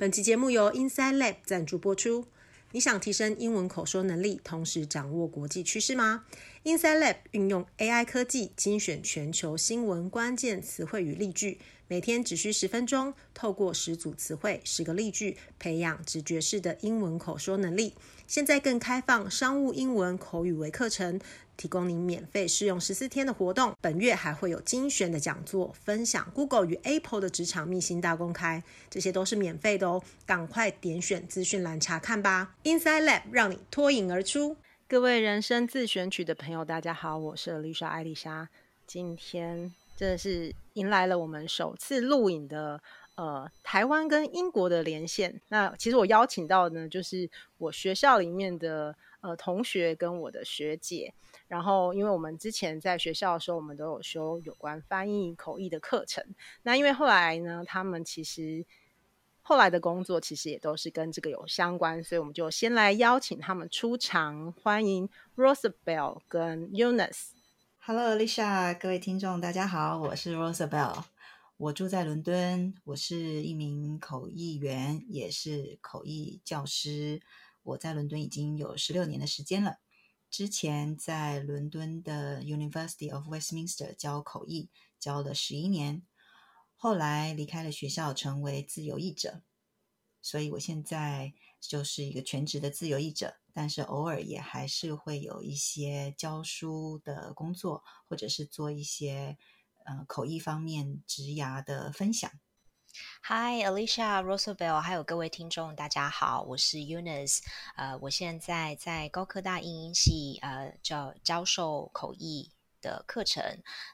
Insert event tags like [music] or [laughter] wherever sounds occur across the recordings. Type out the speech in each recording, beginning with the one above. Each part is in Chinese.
本期节目由 Inside Lab 赞助播出。你想提升英文口说能力，同时掌握国际趋势吗？Inside Lab 运用 AI 科技精选全球新闻关键词汇与例句，每天只需十分钟，透过十组词汇、十个例句，培养直觉式的英文口说能力。现在更开放商务英文口语微课程。提供您免费试用十四天的活动，本月还会有精选的讲座分享，Google 与 Apple 的职场秘辛大公开，这些都是免费的哦，赶快点选资讯栏查看吧。Inside Lab 让你脱颖而出。各位人生自选曲的朋友，大家好，我是丽莎艾丽莎，今天真的是迎来了我们首次录影的呃台湾跟英国的连线。那其实我邀请到的呢，就是我学校里面的呃同学跟我的学姐。然后，因为我们之前在学校的时候，我们都有修有关翻译口译的课程。那因为后来呢，他们其实后来的工作其实也都是跟这个有相关，所以我们就先来邀请他们出场，欢迎 Rosabelle 跟 Eunice。Hello，Alicia，各位听众，大家好，我是 Rosabelle，我住在伦敦，我是一名口译员，也是口译教师。我在伦敦已经有十六年的时间了。之前在伦敦的 University of Westminster 教口译，教了十一年，后来离开了学校，成为自由译者。所以我现在就是一个全职的自由译者，但是偶尔也还是会有一些教书的工作，或者是做一些呃口译方面职涯的分享。Hi, Alicia, Rosabelle，还有各位听众，大家好，我是 Eunice，呃，我现在在高科大英音系呃教教授口译的课程。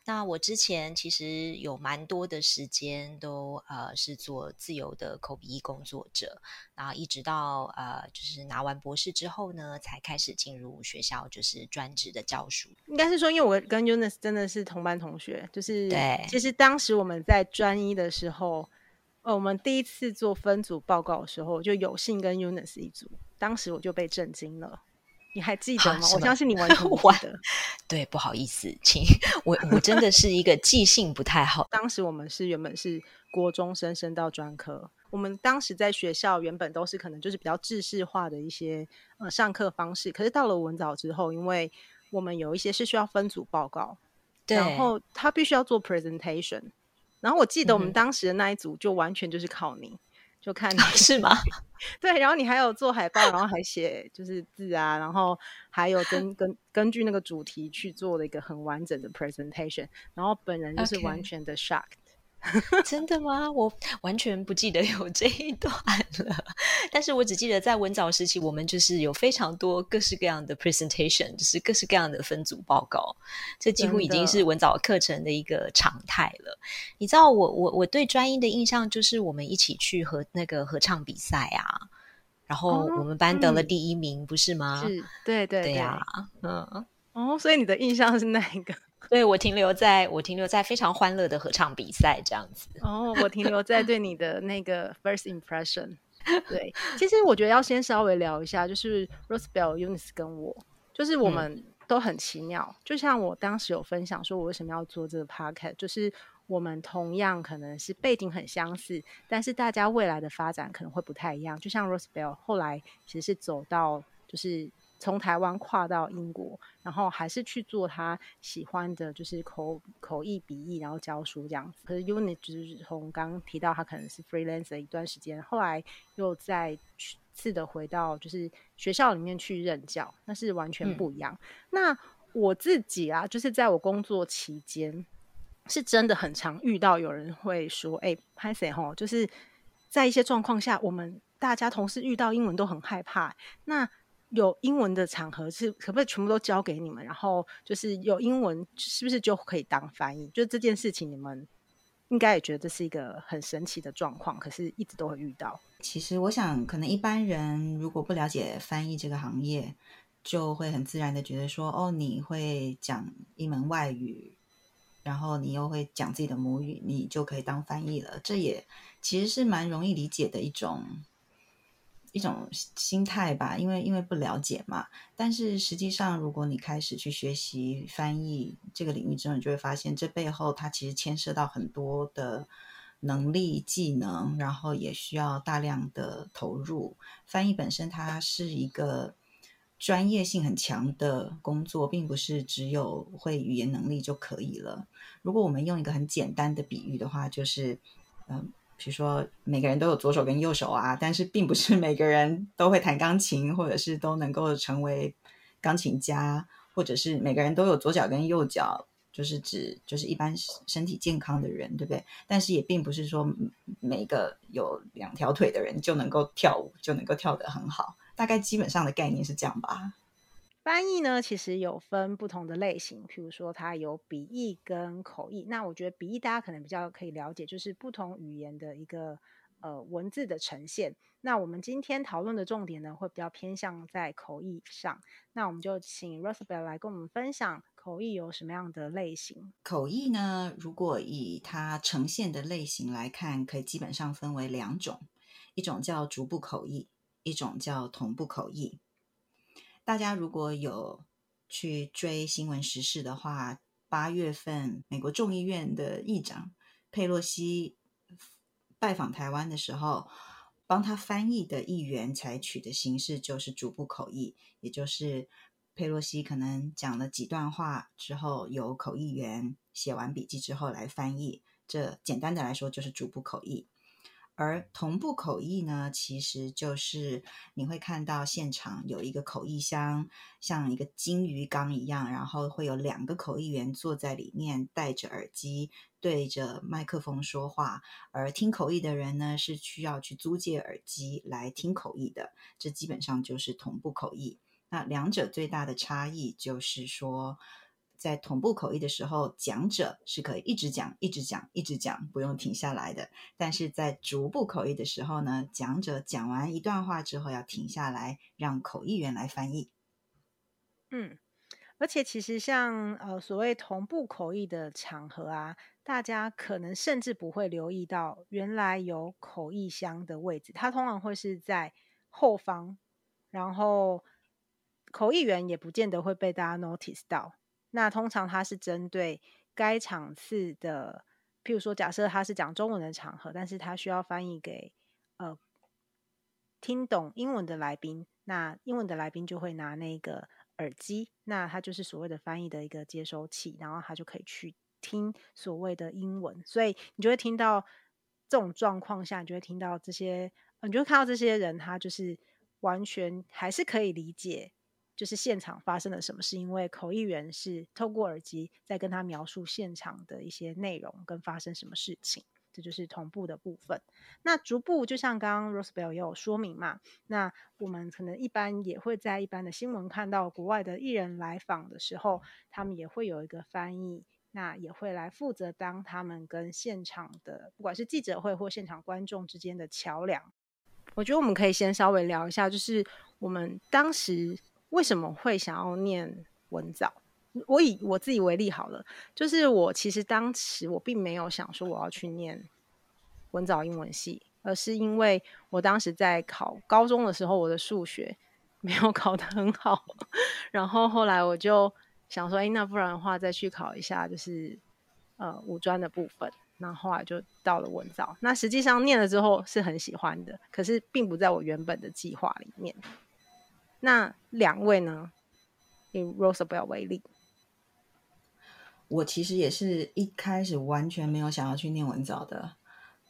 那我之前其实有蛮多的时间都呃是做自由的口笔译工作者，然后一直到呃就是拿完博士之后呢，才开始进入学校，就是专职的教书。应该是说，因为我跟 Eunice 真的是同班同学，就是对，其实当时我们在专一的时候。哦，我们第一次做分组报告的时候，就有幸跟 Eunice 一组，当时我就被震惊了。你还记得吗？吗我相信你完 [laughs] 全记得。对，不好意思，请我我真的是一个记性不太好。当时我们是原本是国中生升到专科，我们当时在学校原本都是可能就是比较制式化的一些呃上课方式，可是到了文藻之后，因为我们有一些是需要分组报告，然后他必须要做 presentation。然后我记得我们当时的那一组就完全就是靠你，嗯、就看你是吗？[laughs] 对，然后你还有做海报，然后还写就是字啊，然后还有根根根据那个主题去做了一个很完整的 presentation，然后本人就是完全的 shock。[laughs] 真的吗？我完全不记得有这一段了。但是我只记得在文藻时期，我们就是有非常多各式各样的 presentation，就是各式各样的分组报告。这几乎已经是文藻课程的一个常态了。你知道我，我我我对专一的印象就是我们一起去合那个合唱比赛啊，然后我们班得了第一名，哦、不是吗？是，对对对呀、啊，嗯，哦，所以你的印象是哪一个？对，我停留在我停留在非常欢乐的合唱比赛这样子。哦，我停留在对你的那个 first impression。[laughs] 对，其实我觉得要先稍微聊一下，就是 Rosabelle、Eunice 跟我，就是我们都很奇妙。嗯、就像我当时有分享说，我为什么要做这个 podcast，就是我们同样可能是背景很相似，但是大家未来的发展可能会不太一样。就像 Rosabelle 后来其实是走到就是。从台湾跨到英国，然后还是去做他喜欢的，就是口口译笔译，然后教书这样子。可是 Eunice 就是从刚刚提到他可能是 freelancer 一段时间，后来又再次的回到就是学校里面去任教，那是完全不一样。嗯、那我自己啊，就是在我工作期间，是真的很常遇到有人会说：“哎、欸，拍谁吼？”就是在一些状况下，我们大家同事遇到英文都很害怕。那有英文的场合是可不可以全部都交给你们？然后就是有英文是不是就可以当翻译？就这件事情，你们应该也觉得这是一个很神奇的状况，可是一直都会遇到。其实我想，可能一般人如果不了解翻译这个行业，就会很自然的觉得说，哦，你会讲一门外语，然后你又会讲自己的母语，你就可以当翻译了。这也其实是蛮容易理解的一种。一种心态吧，因为因为不了解嘛。但是实际上，如果你开始去学习翻译这个领域之后，你就会发现这背后它其实牵涉到很多的能力、技能，然后也需要大量的投入。翻译本身它是一个专业性很强的工作，并不是只有会语言能力就可以了。如果我们用一个很简单的比喻的话，就是，嗯，比如说每个人都有左手跟右手啊，但是并不是每个人都会弹钢琴，或者是都能够成为钢琴家，或者是每个人都有左脚跟右脚。就是指就是一般身体健康的人，对不对？但是也并不是说每个有两条腿的人就能够跳舞，就能够跳得很好。大概基本上的概念是这样吧。翻译呢，其实有分不同的类型，譬如说它有笔译跟口译。那我觉得笔译大家可能比较可以了解，就是不同语言的一个呃文字的呈现。那我们今天讨论的重点呢，会比较偏向在口译上。那我们就请 Rosabelle 来跟我们分享。口译有什么样的类型？口译呢，如果以它呈现的类型来看，可以基本上分为两种，一种叫逐步口译，一种叫同步口译。大家如果有去追新闻时事的话，八月份美国众议院的议长佩洛西拜访台湾的时候，帮他翻译的议员采取的形式就是逐步口译，也就是。佩洛西可能讲了几段话之后，由口译员写完笔记之后来翻译。这简单的来说就是逐步口译。而同步口译呢，其实就是你会看到现场有一个口译箱，像一个金鱼缸一样，然后会有两个口译员坐在里面，戴着耳机对着麦克风说话。而听口译的人呢，是需要去租借耳机来听口译的。这基本上就是同步口译。那两者最大的差异就是说，在同步口译的时候，讲者是可以一直讲、一直讲、一直讲，不用停下来的；但是在逐步口译的时候呢，讲者讲完一段话之后要停下来，让口译员来翻译。嗯，而且其实像呃所谓同步口译的场合啊，大家可能甚至不会留意到，原来有口译箱的位置，它通常会是在后方，然后。口译员也不见得会被大家 notice 到。那通常他是针对该场次的，譬如说，假设他是讲中文的场合，但是他需要翻译给呃听懂英文的来宾，那英文的来宾就会拿那个耳机，那他就是所谓的翻译的一个接收器，然后他就可以去听所谓的英文，所以你就会听到这种状况下，你就会听到这些，你就会看到这些人，他就是完全还是可以理解。就是现场发生了什么事，因为口译员是透过耳机在跟他描述现场的一些内容跟发生什么事情，这就是同步的部分。那逐步就像刚刚 Rosabelle 也有说明嘛，那我们可能一般也会在一般的新闻看到国外的艺人来访的时候，他们也会有一个翻译，那也会来负责当他们跟现场的不管是记者会或现场观众之间的桥梁。我觉得我们可以先稍微聊一下，就是我们当时。为什么会想要念文藻？我以我自己为例好了，就是我其实当时我并没有想说我要去念文藻英文系，而是因为我当时在考高中的时候，我的数学 [laughs] 没有考得很好，然后后来我就想说，哎，那不然的话再去考一下，就是呃五专的部分。那，后来就到了文藻，那实际上念了之后是很喜欢的，可是并不在我原本的计划里面。那两位呢？以 Rosabelle 为例，我其实也是一开始完全没有想要去念文藻的，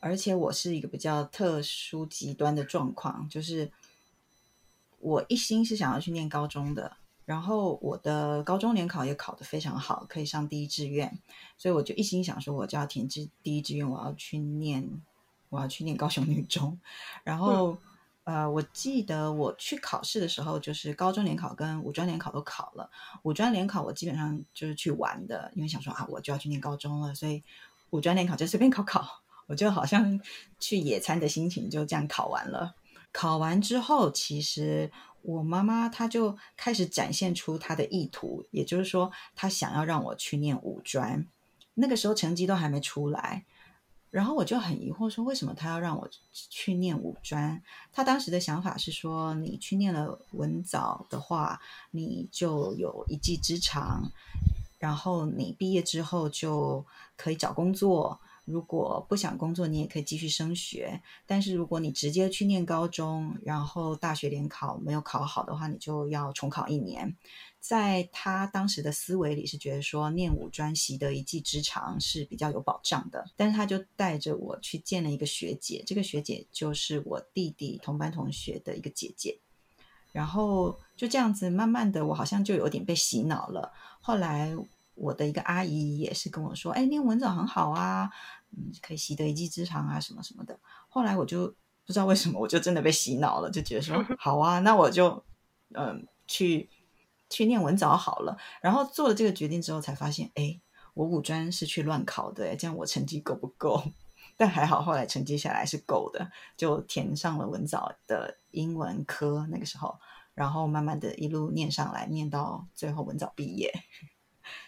而且我是一个比较特殊极端的状况，就是我一心是想要去念高中的，然后我的高中联考也考得非常好，可以上第一志愿，所以我就一心想说，我就要填志第一志愿，我要去念，我要去念高雄女中，[laughs] 然后。呃，我记得我去考试的时候，就是高中联考跟五专联考都考了。五专联考我基本上就是去玩的，因为想说啊，我就要去念高中了，所以五专联考就随便考考，[laughs] 我就好像去野餐的心情就这样考完了。考完之后，其实我妈妈她就开始展现出她的意图，也就是说，她想要让我去念五专。那个时候成绩都还没出来。然后我就很疑惑，说为什么他要让我去念五专？他当时的想法是说，你去念了文藻的话，你就有一技之长，然后你毕业之后就可以找工作，如果不想工作，你也可以继续升学。但是如果你直接去念高中，然后大学联考没有考好的话，你就要重考一年。在他当时的思维里是觉得说，念五专习得一技之长是比较有保障的。但是他就带着我去见了一个学姐，这个学姐就是我弟弟同班同学的一个姐姐。然后就这样子，慢慢的，我好像就有点被洗脑了。后来我的一个阿姨也是跟我说：“哎，念文藻很好啊。”嗯，可以习得一技之长啊，什么什么的。后来我就不知道为什么，我就真的被洗脑了，就觉得说 [laughs] 好啊，那我就嗯去去念文藻好了。然后做了这个决定之后，才发现，哎，我五专是去乱考的，这样我成绩够不够？[laughs] 但还好，后来成绩下来是够的，就填上了文藻的英文科。那个时候，然后慢慢的一路念上来，念到最后文藻毕业。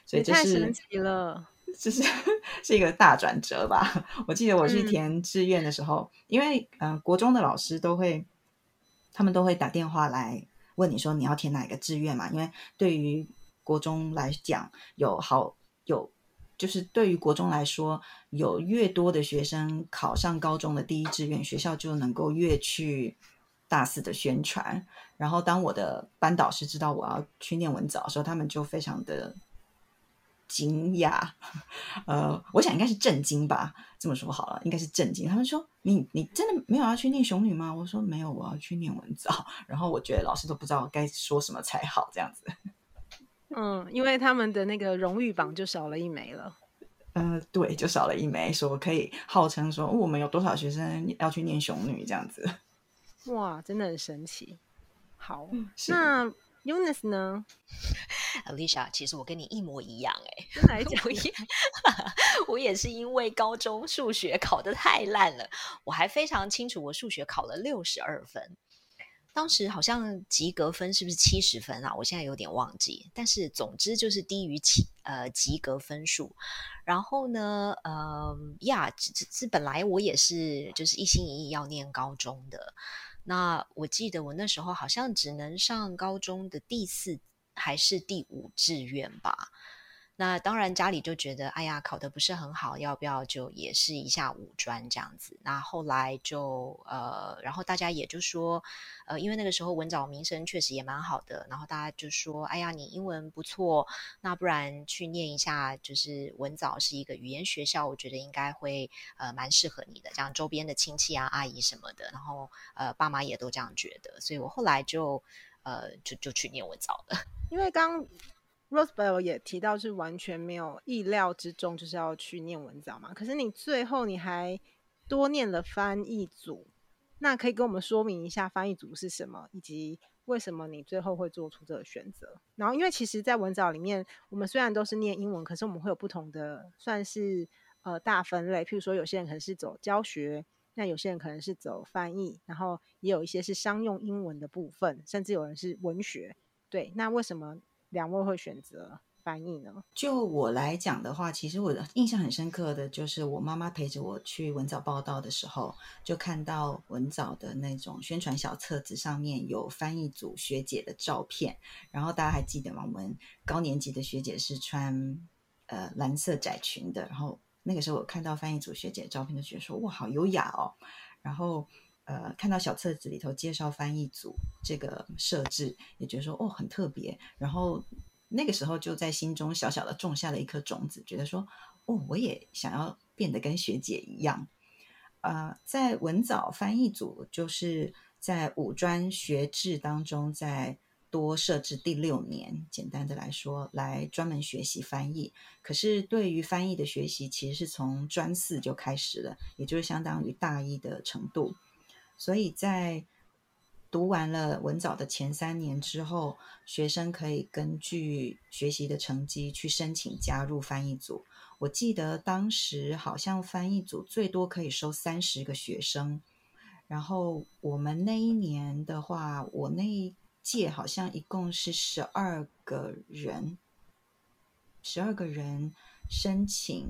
所以这是太神奇了。[laughs] 这是是一个大转折吧？我记得我去填志愿的时候，嗯、因为嗯、呃，国中的老师都会，他们都会打电话来问你说你要填哪个志愿嘛？因为对于国中来讲，有好有就是对于国中来说，有越多的学生考上高中的第一志愿，学校就能够越去大肆的宣传。然后当我的班导师知道我要去念文藻的时候，他们就非常的。惊讶，呃，我想应该是震惊吧。这么说好了，应该是震惊。他们说：“你你真的没有要去念雄女吗？”我说：“没有，我要去念文藻。”然后我觉得老师都不知道该说什么才好，这样子。[laughs] 嗯，因为他们的那个荣誉榜就少了一枚了。嗯、呃，对，就少了一枚，说可以号称说、哦、我们有多少学生要去念雄女这样子。哇，真的很神奇。好，那。Eunice 呢？Alicia，其实我跟你一模一样哎、[laughs] 欸，真的来讲一样，我也是因为高中数学考得太烂了，我还非常清楚，我数学考了六十二分，当时好像及格分是不是七十分啊？我现在有点忘记，但是总之就是低于七呃及格分数。然后呢，呃呀，这这本来我也是就是一心一意要念高中的。那我记得我那时候好像只能上高中的第四还是第五志愿吧。那当然，家里就觉得，哎呀，考得不是很好，要不要就也试一下五专这样子？那后来就呃，然后大家也就说，呃，因为那个时候文藻名声确实也蛮好的，然后大家就说，哎呀，你英文不错，那不然去念一下，就是文藻是一个语言学校，我觉得应该会呃蛮适合你的，这样周边的亲戚啊、阿姨什么的，然后呃爸妈也都这样觉得，所以我后来就呃就就去念文藻了，[laughs] 因为刚。Rosebell 也提到是完全没有意料之中，就是要去念文藻嘛。可是你最后你还多念了翻译组，那可以跟我们说明一下翻译组是什么，以及为什么你最后会做出这个选择？然后，因为其实，在文藻里面，我们虽然都是念英文，可是我们会有不同的算是呃大分类。譬如说，有些人可能是走教学，那有些人可能是走翻译，然后也有一些是商用英文的部分，甚至有人是文学。对，那为什么？两位会选择翻译呢？就我来讲的话，其实我的印象很深刻的就是我妈妈陪着我去文藻报到的时候，就看到文藻的那种宣传小册子上面有翻译组学姐的照片。然后大家还记得吗？我们高年级的学姐是穿呃蓝色窄裙的。然后那个时候我看到翻译组学姐的照片，就觉得说哇，好优雅哦。然后呃，看到小册子里头介绍翻译组这个设置，也觉得说哦，很特别。然后那个时候就在心中小小的种下了一颗种子，觉得说哦，我也想要变得跟学姐一样。呃，在文藻翻译组，就是在五专学制当中再多设置第六年。简单的来说，来专门学习翻译。可是对于翻译的学习，其实是从专四就开始了，也就是相当于大一的程度。所以在读完了文藻的前三年之后，学生可以根据学习的成绩去申请加入翻译组。我记得当时好像翻译组最多可以收三十个学生，然后我们那一年的话，我那一届好像一共是十二个人，十二个人申请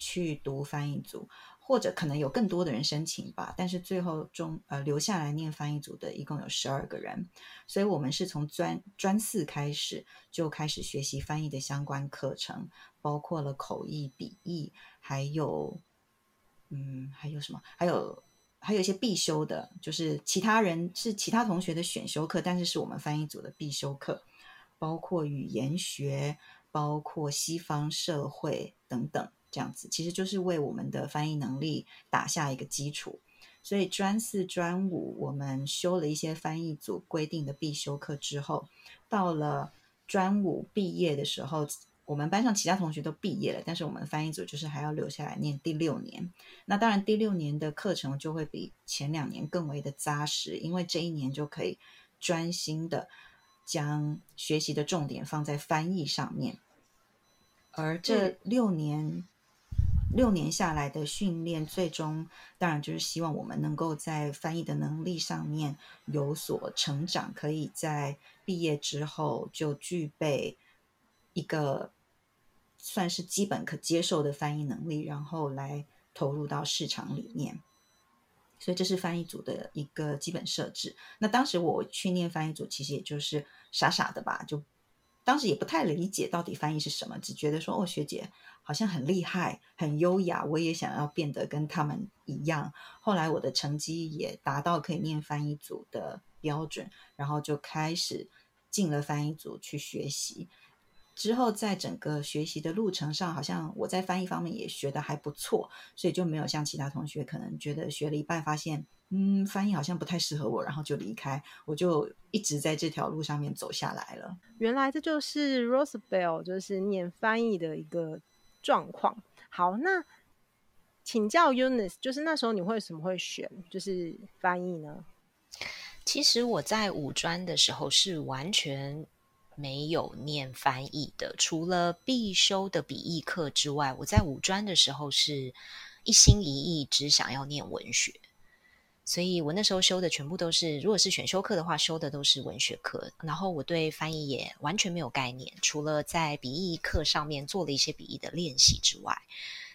去读翻译组。或者可能有更多的人申请吧，但是最后中呃留下来念翻译组的一共有十二个人，所以我们是从专专四开始就开始学习翻译的相关课程，包括了口译、笔译，还有嗯，还有什么？还有还有一些必修的，就是其他人是其他同学的选修课，但是是我们翻译组的必修课，包括语言学，包括西方社会等等，这样子，其实就是为我们的翻译能力打下一个基础。所以专四、专五，我们修了一些翻译组规定的必修课之后，到了专五毕业的时候，我们班上其他同学都毕业了，但是我们翻译组就是还要留下来念第六年。那当然，第六年的课程就会比前两年更为的扎实，因为这一年就可以专心的将学习的重点放在翻译上面，而这六年。六年下来的训练，最终当然就是希望我们能够在翻译的能力上面有所成长，可以在毕业之后就具备一个算是基本可接受的翻译能力，然后来投入到市场里面。所以这是翻译组的一个基本设置。那当时我去念翻译组，其实也就是傻傻的吧，就当时也不太理解到底翻译是什么，只觉得说哦，学姐。好像很厉害，很优雅，我也想要变得跟他们一样。后来我的成绩也达到可以念翻译组的标准，然后就开始进了翻译组去学习。之后在整个学习的路程上，好像我在翻译方面也学得还不错，所以就没有像其他同学可能觉得学了一半发现，嗯，翻译好像不太适合我，然后就离开。我就一直在这条路上面走下来了。原来这就是 Rosebell，就是念翻译的一个。状况好，那请教 Unis，就是那时候你会什么会选就是翻译呢？其实我在五专的时候是完全没有念翻译的，除了必修的笔译课之外，我在五专的时候是一心一意只想要念文学。所以我那时候修的全部都是，如果是选修课的话，修的都是文学课。然后我对翻译也完全没有概念，除了在笔译课上面做了一些笔译的练习之外，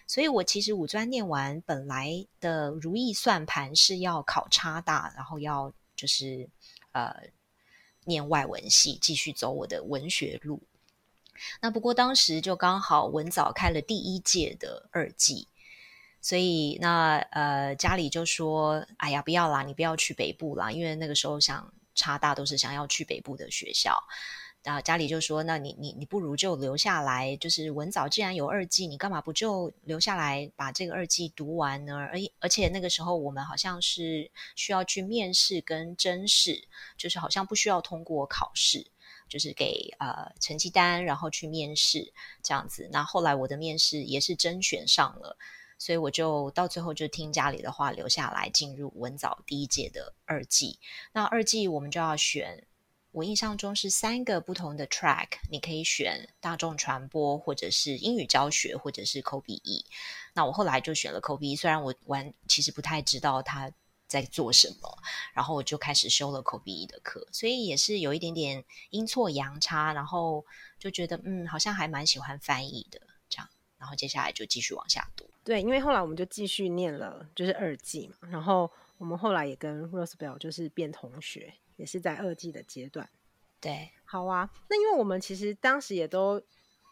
所以我其实五专念完，本来的如意算盘是要考差大，然后要就是呃念外文系，继续走我的文学路。那不过当时就刚好文藻开了第一届的二技。所以那呃家里就说，哎呀不要啦，你不要去北部啦，因为那个时候想差大都是想要去北部的学校。然后家里就说，那你你你不如就留下来，就是文藻既然有二技，你干嘛不就留下来把这个二技读完呢？而而且那个时候我们好像是需要去面试跟甄试，就是好像不需要通过考试，就是给呃成绩单然后去面试这样子。那后来我的面试也是甄选上了。所以我就到最后就听家里的话，留下来进入文藻第一届的二季。那二季我们就要选，我印象中是三个不同的 track，你可以选大众传播，或者是英语教学，或者是口笔译。那我后来就选了口笔译，虽然我完其实不太知道他在做什么，然后我就开始修了口笔译的课，所以也是有一点点阴错阳差，然后就觉得嗯，好像还蛮喜欢翻译的这样，然后接下来就继续往下读。对，因为后来我们就继续念了，就是二季嘛。然后我们后来也跟 Rosabelle 就是变同学，也是在二季的阶段。对，好啊。那因为我们其实当时也都，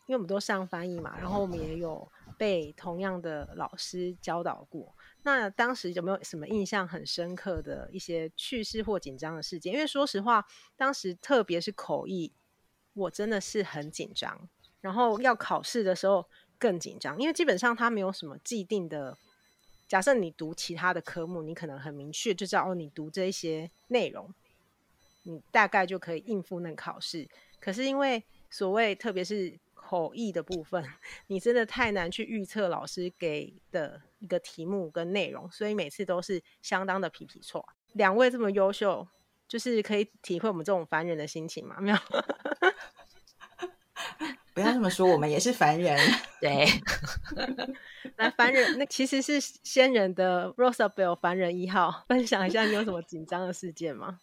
因为我们都上翻译嘛，然后我们也有被同样的老师教导过。那当时有没有什么印象很深刻的一些趣事或紧张的事件？因为说实话，当时特别是口译，我真的是很紧张。然后要考试的时候，更紧张，因为基本上它没有什么既定的。假设你读其他的科目，你可能很明确就知道哦，你读这一些内容，你大概就可以应付那个考试。可是因为所谓特别是口译的部分，你真的太难去预测老师给的一个题目跟内容，所以每次都是相当的皮皮错。两位这么优秀，就是可以体会我们这种凡人的心情吗？[laughs] 没有。不要这么说，我们也是凡人。[laughs] 对，[laughs] 来凡人，那其实是仙人的 Rosabelle 凡人一号，分享一下你有什么紧张的事件吗？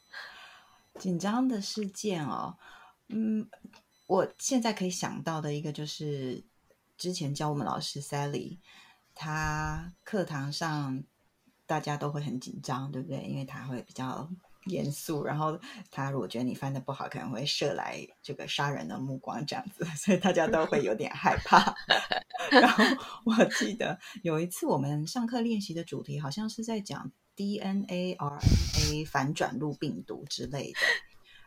[laughs] 紧张的事件哦，嗯，我现在可以想到的一个就是之前教我们老师 Sally，他课堂上大家都会很紧张，对不对？因为他会比较。严肃，然后他如果觉得你翻的不好，可能会射来这个杀人的目光，这样子，[laughs] 所以大家都会有点害怕。[laughs] 然后 [laughs] 我记得有一次我们上课练习的主题好像是在讲 DNA、RNA 反转录病毒之类的。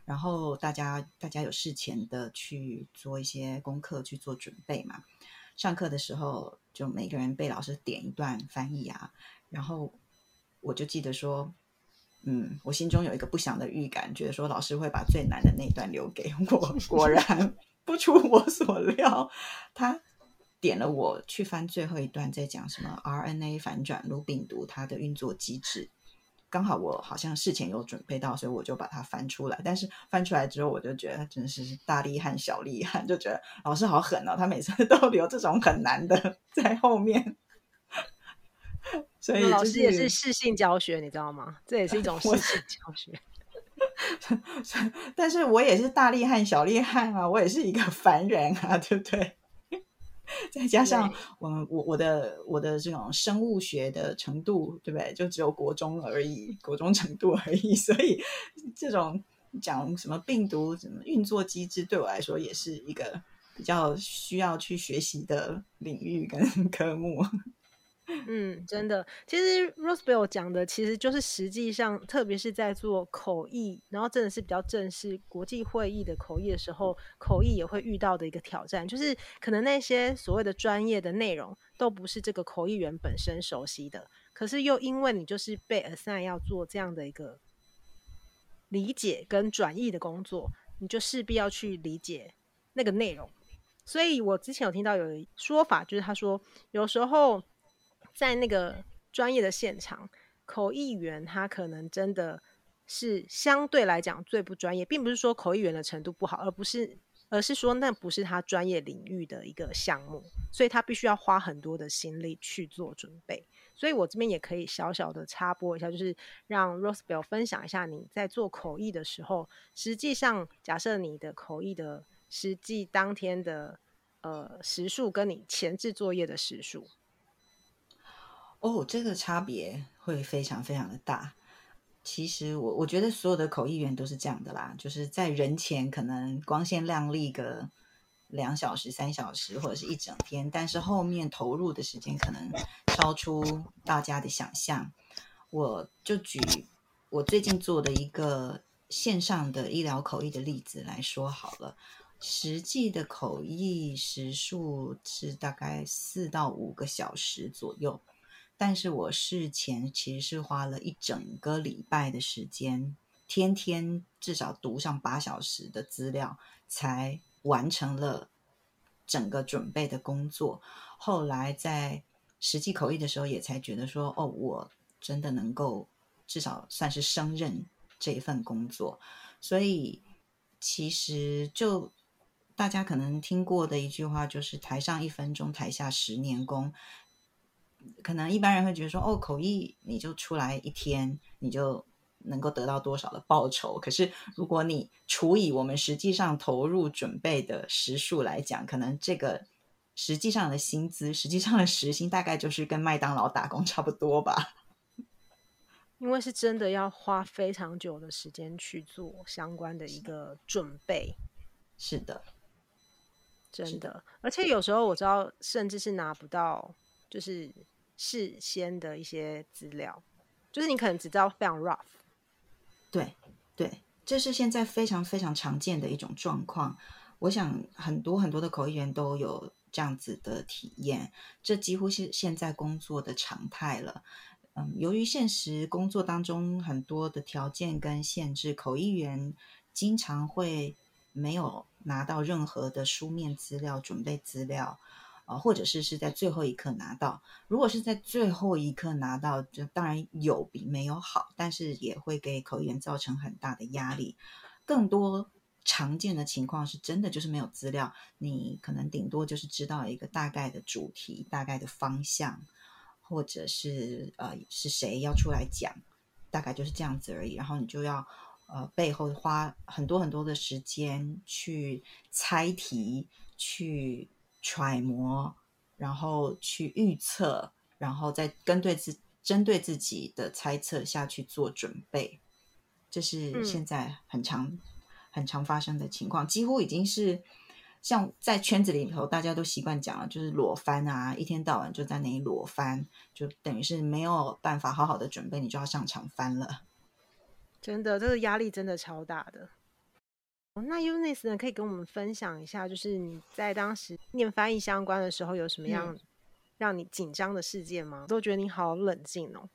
然后大家大家有事前的去做一些功课去做准备嘛。上课的时候就每个人被老师点一段翻译啊，然后我就记得说，嗯，我心中有一个不祥的预感，觉得说老师会把最难的那一段留给我。[laughs] 果然不出我所料，他点了我去翻最后一段，在讲什么 RNA 反转录病毒它的运作机制。刚好我好像事前有准备到，所以我就把它翻出来。但是翻出来之后，我就觉得真的是大厉害小厉害，就觉得老师好狠哦，他每次都留这种很难的 [laughs] 在后面。[laughs] 所以、就是、老师也是视性教学，你知道吗？这也是一种 [laughs] 视性教学。[laughs] 但是我也是大厉害小厉害啊，我也是一个凡人啊，对不对？再加上我我我的我的这种生物学的程度，对不对？就只有国中而已，国中程度而已。所以这种讲什么病毒、什么运作机制，对我来说也是一个比较需要去学习的领域跟科目。嗯，真的，其实 Rosebell 讲的其实就是实际上，特别是在做口译，然后真的是比较正式国际会议的口译的时候，口译也会遇到的一个挑战，就是可能那些所谓的专业的内容都不是这个口译员本身熟悉的，可是又因为你就是被 assign 要做这样的一个理解跟转译的工作，你就势必要去理解那个内容。所以我之前有听到有说法，就是他说有时候。在那个专业的现场，口译员他可能真的是相对来讲最不专业，并不是说口译员的程度不好，而不是，而是说那不是他专业领域的一个项目，所以他必须要花很多的心力去做准备。所以我这边也可以小小的插播一下，就是让 Rosebel 分享一下你在做口译的时候，实际上假设你的口译的实际当天的呃时数跟你前置作业的时数。哦，这个差别会非常非常的大。其实我我觉得所有的口译员都是这样的啦，就是在人前可能光鲜亮丽个两小时、三小时或者是一整天，但是后面投入的时间可能超出大家的想象。我就举我最近做的一个线上的医疗口译的例子来说好了，实际的口译时数是大概四到五个小时左右。但是我事前其实是花了一整个礼拜的时间，天天至少读上八小时的资料，才完成了整个准备的工作。后来在实际口译的时候，也才觉得说，哦，我真的能够至少算是胜任这一份工作。所以其实就大家可能听过的一句话，就是“台上一分钟，台下十年功”。可能一般人会觉得说，哦，口译你就出来一天，你就能够得到多少的报酬？可是如果你除以我们实际上投入准备的时数来讲，可能这个实际上的薪资，实际上的时薪大概就是跟麦当劳打工差不多吧。[laughs] 因为是真的要花非常久的时间去做相关的一个准备。是的，真的，的而且有时候我知道，甚至是拿不到，就是。事先的一些资料，就是你可能只知道非常 rough。对对，这是现在非常非常常见的一种状况。我想很多很多的口译员都有这样子的体验，这几乎是现在工作的常态了。嗯，由于现实工作当中很多的条件跟限制，口译员经常会没有拿到任何的书面资料、准备资料。啊，或者是是在最后一刻拿到。如果是在最后一刻拿到，就当然有比没有好，但是也会给口译员造成很大的压力。更多常见的情况是真的就是没有资料，你可能顶多就是知道一个大概的主题、大概的方向，或者是呃是谁要出来讲，大概就是这样子而已。然后你就要呃背后花很多很多的时间去猜题去。揣摩，然后去预测，然后再跟对自针对自己的猜测下去做准备，这是现在很常、嗯、很常发生的情况，几乎已经是像在圈子里头，大家都习惯讲了，就是裸翻啊，一天到晚就在那里裸翻，就等于是没有办法好好的准备，你就要上场翻了。真的，这个压力真的超大的。那 Eunice 呢，可以跟我们分享一下，就是你在当时念翻译相关的时候，有什么样让你紧张的事件吗？嗯、都觉得你好冷静哦。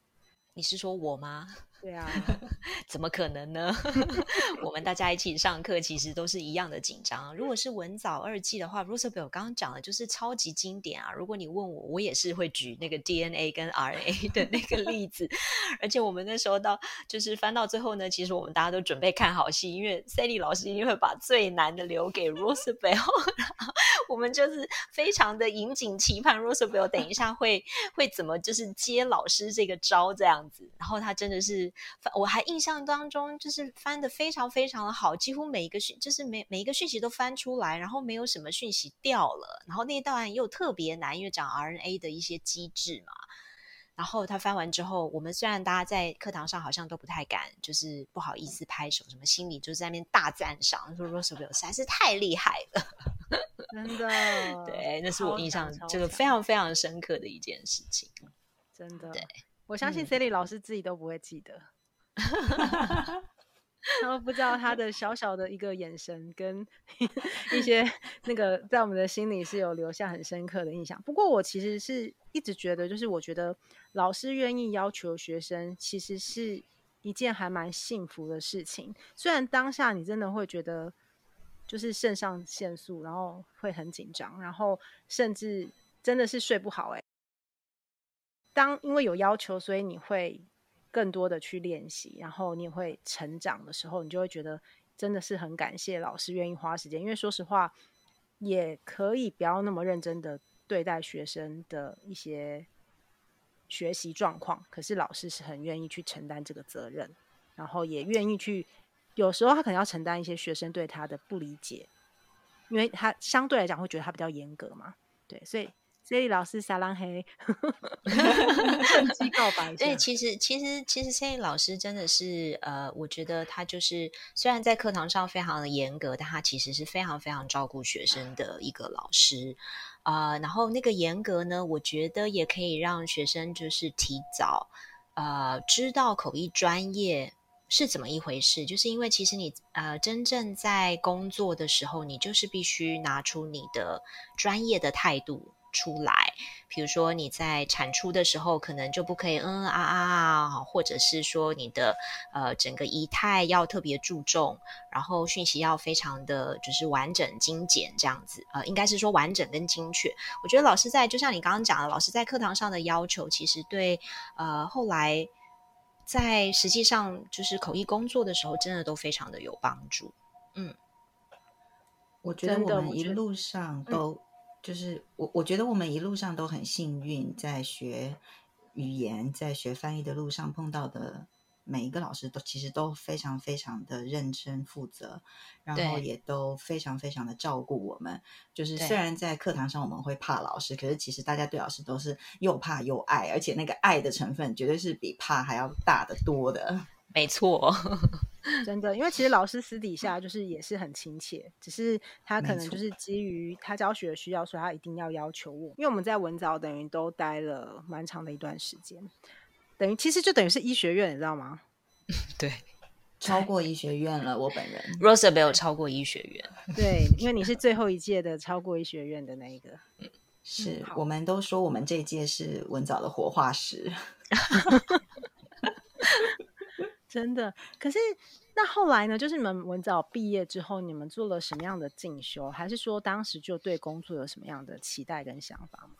你是说我吗？对啊，[laughs] 怎么可能呢？[laughs] 我们大家一起上课，其实都是一样的紧张。如果是文藻二季的话，Rosabel 刚刚讲的就是超级经典啊。如果你问我，我也是会举那个 DNA 跟 RNA 的那个例子。[laughs] 而且我们那时候到就是翻到最后呢，其实我们大家都准备看好戏，因为 Sally 老师一定会把最难的留给 Rosabel。我们就是非常的引颈期盼 Rosabel 等一下会会怎么就是接老师这个招这样子。然后他真的是。我还印象当中，就是翻的非常非常的好，几乎每一个讯，就是每每一个讯息都翻出来，然后没有什么讯息掉了。然后那一段又特别难，因为讲 RNA 的一些机制嘛。然后他翻完之后，我们虽然大家在课堂上好像都不太敢，就是不好意思拍手，什么心里就在那边大赞赏，说 Rosabel 实在是太厉害了，真的。[laughs] 对，那是我印象这个非常非常深刻的一件事情，真的。对。我相信 Sally 老师自己都不会记得，[laughs] 然后不知道他的小小的一个眼神跟一 [laughs] 些那个在我们的心里是有留下很深刻的印象。不过我其实是一直觉得，就是我觉得老师愿意要求学生，其实是一件还蛮幸福的事情。虽然当下你真的会觉得就是肾上腺素，然后会很紧张，然后甚至真的是睡不好欸。当因为有要求，所以你会更多的去练习，然后你也会成长的时候，你就会觉得真的是很感谢老师愿意花时间。因为说实话，也可以不要那么认真的对待学生的一些学习状况，可是老师是很愿意去承担这个责任，然后也愿意去，有时候他可能要承担一些学生对他的不理解，因为他相对来讲会觉得他比较严格嘛，对，所以。Sally 老师撒浪嘿，[laughs] 趁机告白。[laughs] 对，其实其实其实 Sally 老师真的是呃，我觉得他就是虽然在课堂上非常的严格，但他其实是非常非常照顾学生的一个老师啊、呃。然后那个严格呢，我觉得也可以让学生就是提早呃知道口译专业是怎么一回事。就是因为其实你呃真正在工作的时候，你就是必须拿出你的专业的态度。出来，比如说你在产出的时候，可能就不可以嗯啊啊啊，或者是说你的呃整个仪态要特别注重，然后讯息要非常的就是完整精简这样子，呃，应该是说完整跟精确。我觉得老师在就像你刚刚讲的，老师在课堂上的要求，其实对呃后来在实际上就是口译工作的时候，真的都非常的有帮助。嗯，我觉得我们一路上都。就是我，我觉得我们一路上都很幸运，在学语言、在学翻译的路上碰到的每一个老师都其实都非常非常的认真负责，然后也都非常非常的照顾我们。就是虽然在课堂上我们会怕老师，可是其实大家对老师都是又怕又爱，而且那个爱的成分绝对是比怕还要大得多的。没错，[laughs] 真的，因为其实老师私底下就是也是很亲切，只是他可能就是基于他教学的需要，所以他一定要要求我。因为我们在文藻等于都待了蛮长的一段时间，等于其实就等于是医学院，你知道吗？[laughs] 对，超过医学院了。我本人 Rosabel 超过医学院，对，因为你是最后一届的超过医学院的那一个。是、嗯、我们都说我们这一届是文藻的活化石。[laughs] 真的，可是那后来呢？就是你们文藻毕业之后，你们做了什么样的进修？还是说当时就对工作有什么样的期待跟想法吗？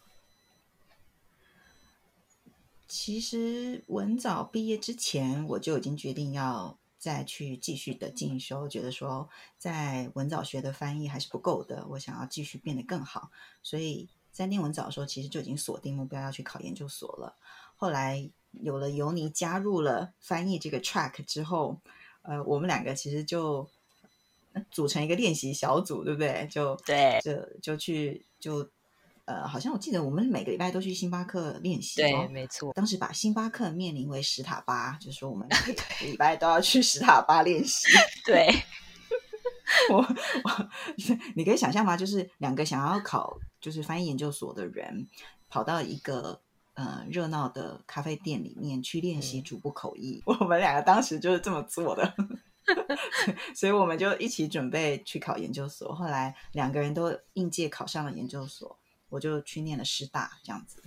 其实文藻毕业之前，我就已经决定要再去继续的进修，觉得说在文藻学的翻译还是不够的，我想要继续变得更好。所以在念文藻的时候，其实就已经锁定目标要去考研究所了。后来。有了尤尼加入了翻译这个 track 之后，呃，我们两个其实就组成一个练习小组，对不对？就对，就就去就呃，好像我记得我们每个礼拜都去星巴克练习，对，没错。当时把星巴克面临为史塔巴，就是说我们每个礼拜都要去史塔巴练习，[laughs] 对。我 [laughs] 我，[laughs] 你可以想象吗？就是两个想要考就是翻译研究所的人，跑到一个呃热闹的咖啡店里面去练习主播口译。嗯、[laughs] 我们两个当时就是这么做的，[laughs] 所以我们就一起准备去考研究所。后来两个人都应届考上了研究所，我就去念了师大，这样子。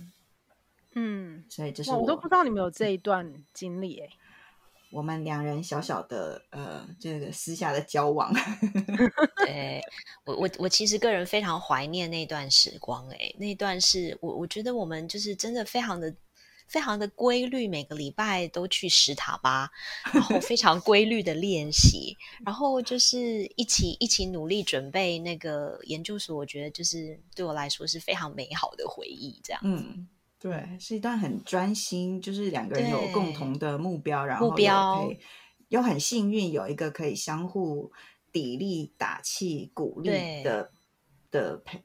嗯，所以这是我，我都不知道你们有这一段经历哎。我们两人小小的呃，这个私下的交往，[laughs] 对我我我其实个人非常怀念那段时光诶，那段是我我觉得我们就是真的非常的非常的规律，每个礼拜都去石塔吧，然后非常规律的练习，然后就是一起一起努力准备那个研究所，我觉得就是对我来说是非常美好的回忆，这样子。嗯对，是一段很专心，就是两个人有共同的目标，然后目标又，很幸运有一个可以相互砥砺、打气、鼓励的的陪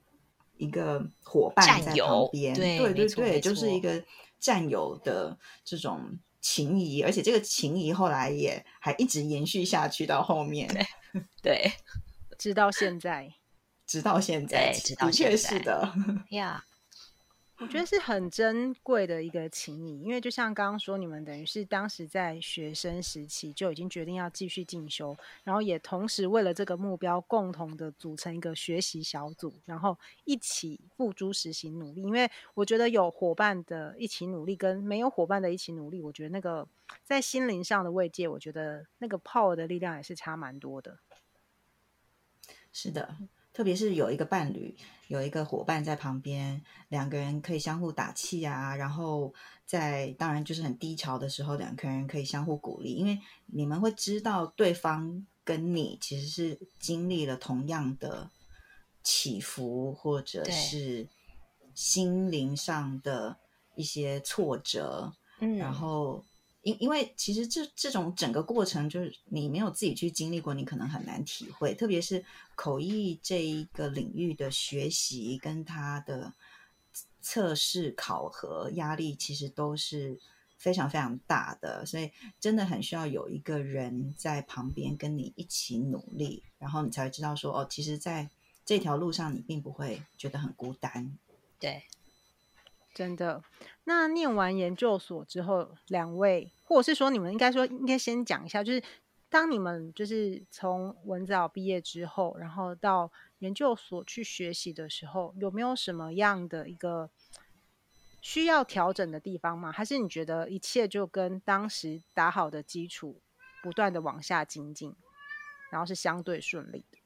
一个伙伴在旁边。对对对对，就是一个战友的这种情谊，而且这个情谊后来也还一直延续下去到后面。对，[laughs] 对直到现在，直到现在，直到现在，的确是的呀。[laughs] Yeah. 我觉得是很珍贵的一个情谊，因为就像刚刚说，你们等于是当时在学生时期就已经决定要继续进修，然后也同时为了这个目标，共同的组成一个学习小组，然后一起付诸实行努力。因为我觉得有伙伴的一起努力，跟没有伙伴的一起努力，我觉得那个在心灵上的慰藉，我觉得那个 power 的力量也是差蛮多的。是的。特别是有一个伴侣，有一个伙伴在旁边，两个人可以相互打气啊。然后在当然就是很低潮的时候，两个人可以相互鼓励，因为你们会知道对方跟你其实是经历了同样的起伏，或者是心灵上的一些挫折。嗯，然后。因因为其实这这种整个过程，就是你没有自己去经历过，你可能很难体会。特别是口译这一个领域的学习，跟他的测试考核压力，其实都是非常非常大的。所以真的很需要有一个人在旁边跟你一起努力，然后你才会知道说，哦，其实在这条路上你并不会觉得很孤单。对。真的，那念完研究所之后，两位，或者是说你们应该说应该先讲一下，就是当你们就是从文藻毕业之后，然后到研究所去学习的时候，有没有什么样的一个需要调整的地方吗？还是你觉得一切就跟当时打好的基础不断的往下精进，然后是相对顺利的？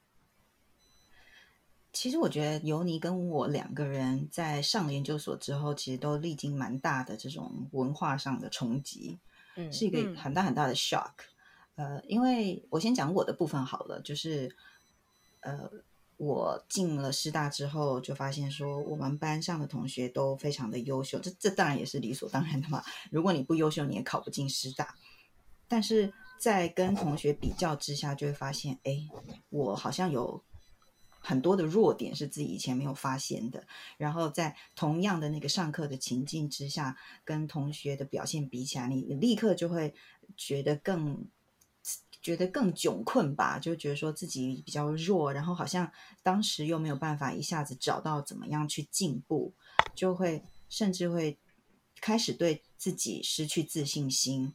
其实我觉得尤尼跟我两个人在上研究所之后，其实都历经蛮大的这种文化上的冲击，嗯，是一个很大很大的 shock。呃，因为我先讲我的部分好了，就是呃，我进了师大之后，就发现说我们班上的同学都非常的优秀，这这当然也是理所当然的嘛。如果你不优秀，你也考不进师大。但是在跟同学比较之下，就会发现，哎，我好像有。很多的弱点是自己以前没有发现的，然后在同样的那个上课的情境之下，跟同学的表现比起来，你立刻就会觉得更觉得更窘困吧，就觉得说自己比较弱，然后好像当时又没有办法一下子找到怎么样去进步，就会甚至会开始对自己失去自信心。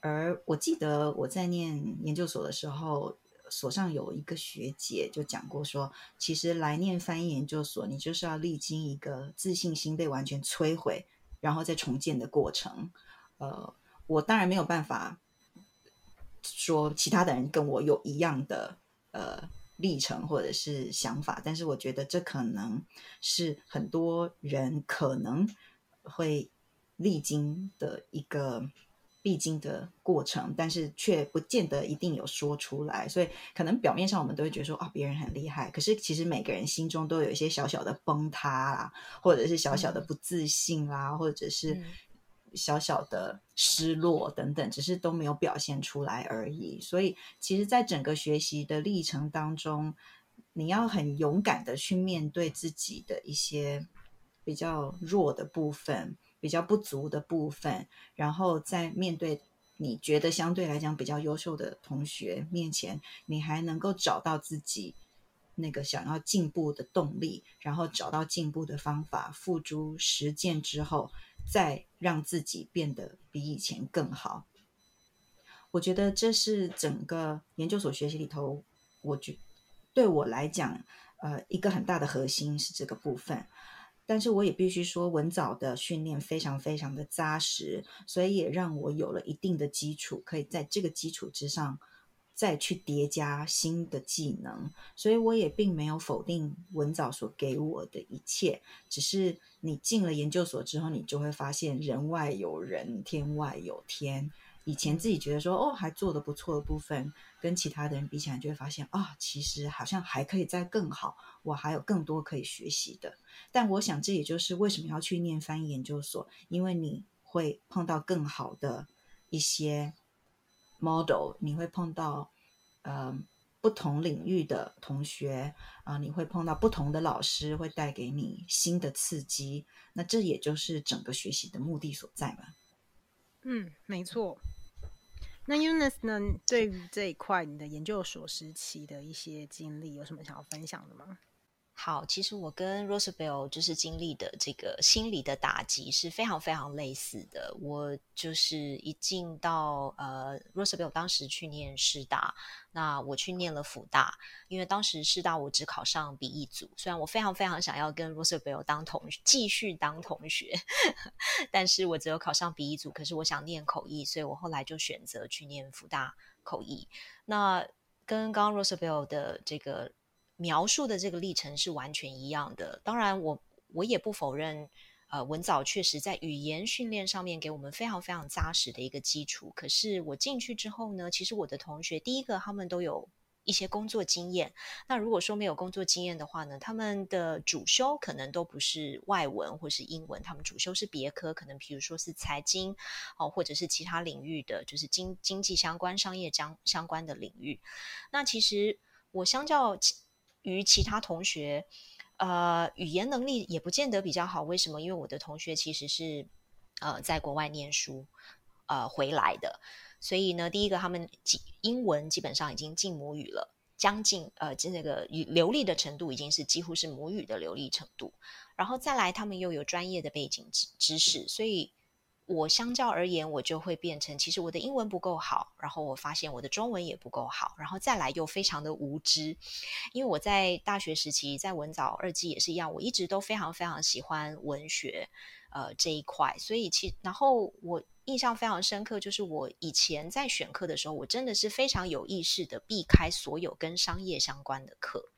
而我记得我在念研究所的时候。所上有一个学姐就讲过说，其实来念翻译研究所，你就是要历经一个自信心被完全摧毁，然后再重建的过程。呃，我当然没有办法说其他的人跟我有一样的呃历程或者是想法，但是我觉得这可能是很多人可能会历经的一个。必经的过程，但是却不见得一定有说出来，所以可能表面上我们都会觉得说啊，别人很厉害，可是其实每个人心中都有一些小小的崩塌啦，或者是小小的不自信啦，嗯、或者是小小的失落等等，只是都没有表现出来而已。所以，其实，在整个学习的历程当中，你要很勇敢的去面对自己的一些比较弱的部分。比较不足的部分，然后在面对你觉得相对来讲比较优秀的同学面前，你还能够找到自己那个想要进步的动力，然后找到进步的方法，付诸实践之后，再让自己变得比以前更好。我觉得这是整个研究所学习里头，我觉对我来讲，呃，一个很大的核心是这个部分。但是我也必须说，文藻的训练非常非常的扎实，所以也让我有了一定的基础，可以在这个基础之上再去叠加新的技能。所以我也并没有否定文藻所给我的一切，只是你进了研究所之后，你就会发现人外有人，天外有天。以前自己觉得说哦，还做得不错的部分，跟其他的人比起来，就会发现啊、其实好像还可以再更好，我还有更多可以学习的。但我想这也就是为什么要去念翻译研究所，因为你会碰到更好的一些 model，你会碰到呃不同领域的同学啊、你会碰到不同的老师，会带给你新的刺激。那这也就是整个学习的目的所在嘛。嗯，没错。那 Eunice 呢？对于这一块，你的研究所时期的一些经历，有什么想要分享的吗？好，其实我跟 Rosabelle 就是经历的这个心理的打击是非常非常类似的。我就是一进到呃 Rosabelle 当时去念师大，那我去念了辅大，因为当时师大我只考上笔译组，虽然我非常非常想要跟 Rosabelle 当同，继续当同学，[laughs] 但是我只有考上笔译组。可是我想念口译，所以我后来就选择去念辅大口译。那跟刚刚 Rosabelle 的这个。描述的这个历程是完全一样的。当然我，我也不否认，呃，文藻确实在语言训练上面给我们非常非常扎实的一个基础。可是我进去之后呢，其实我的同学第一个他们都有一些工作经验。那如果说没有工作经验的话呢，他们的主修可能都不是外文或是英文，他们主修是别科，可能比如说是财经哦，或者是其他领域的，就是经经济相关、商业相相关的领域。那其实我相较于其他同学，呃，语言能力也不见得比较好。为什么？因为我的同学其实是呃在国外念书，呃回来的。所以呢，第一个他们英文基本上已经进母语了，将近呃就那个流利的程度已经是几乎是母语的流利程度。然后再来，他们又有专业的背景知知识，所以。我相较而言，我就会变成，其实我的英文不够好，然后我发现我的中文也不够好，然后再来又非常的无知，因为我在大学时期在文藻二技也是一样，我一直都非常非常喜欢文学，呃这一块，所以其然后我印象非常深刻，就是我以前在选课的时候，我真的是非常有意识的避开所有跟商业相关的课。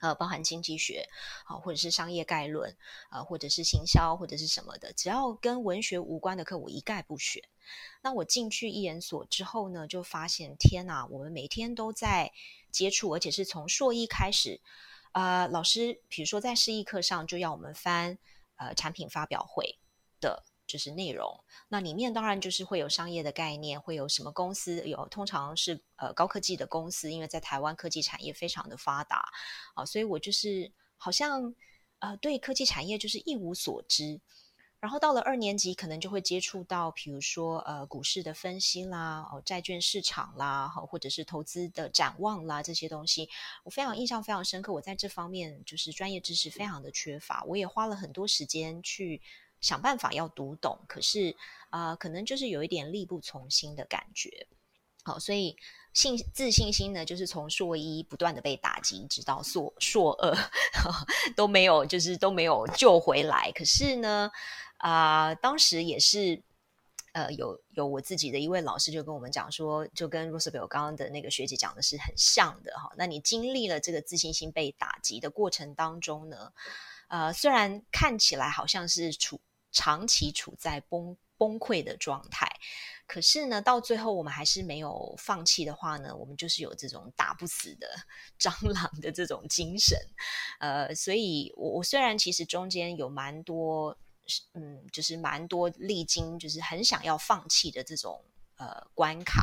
呃，包含经济学啊，或者是商业概论啊，或者是行销，或者是什么的，只要跟文学无关的课，我一概不选。那我进去一研所之后呢，就发现天哪，我们每天都在接触，而且是从硕一开始，呃，老师比如说在试译课上就要我们翻呃产品发表会的。就是内容，那里面当然就是会有商业的概念，会有什么公司有，通常是呃高科技的公司，因为在台湾科技产业非常的发达啊，所以我就是好像呃对科技产业就是一无所知。然后到了二年级，可能就会接触到，比如说呃股市的分析啦，哦债券市场啦，或者是投资的展望啦这些东西，我非常印象非常深刻。我在这方面就是专业知识非常的缺乏，我也花了很多时间去。想办法要读懂，可是啊、可能就是有一点力不从心的感觉。好，所以信自信心呢，就是从硕一不断的被打击，直到硕硕二 [laughs] 都没有，就是都没有救回来。可是呢，啊、当时也是呃，有有我自己的一位老师就跟我们讲说，就跟 Rosabelle 刚刚的那个学姐讲的是很像的哈。那你经历了这个自信心被打击的过程当中呢，呃，虽然看起来好像是处。长期处在崩崩溃的状态，可是呢，到最后我们还是没有放弃的话呢，我们就是有这种打不死的蟑螂的这种精神，呃，所以我我虽然其实中间有蛮多，嗯，就是蛮多历经，就是很想要放弃的这种呃关卡，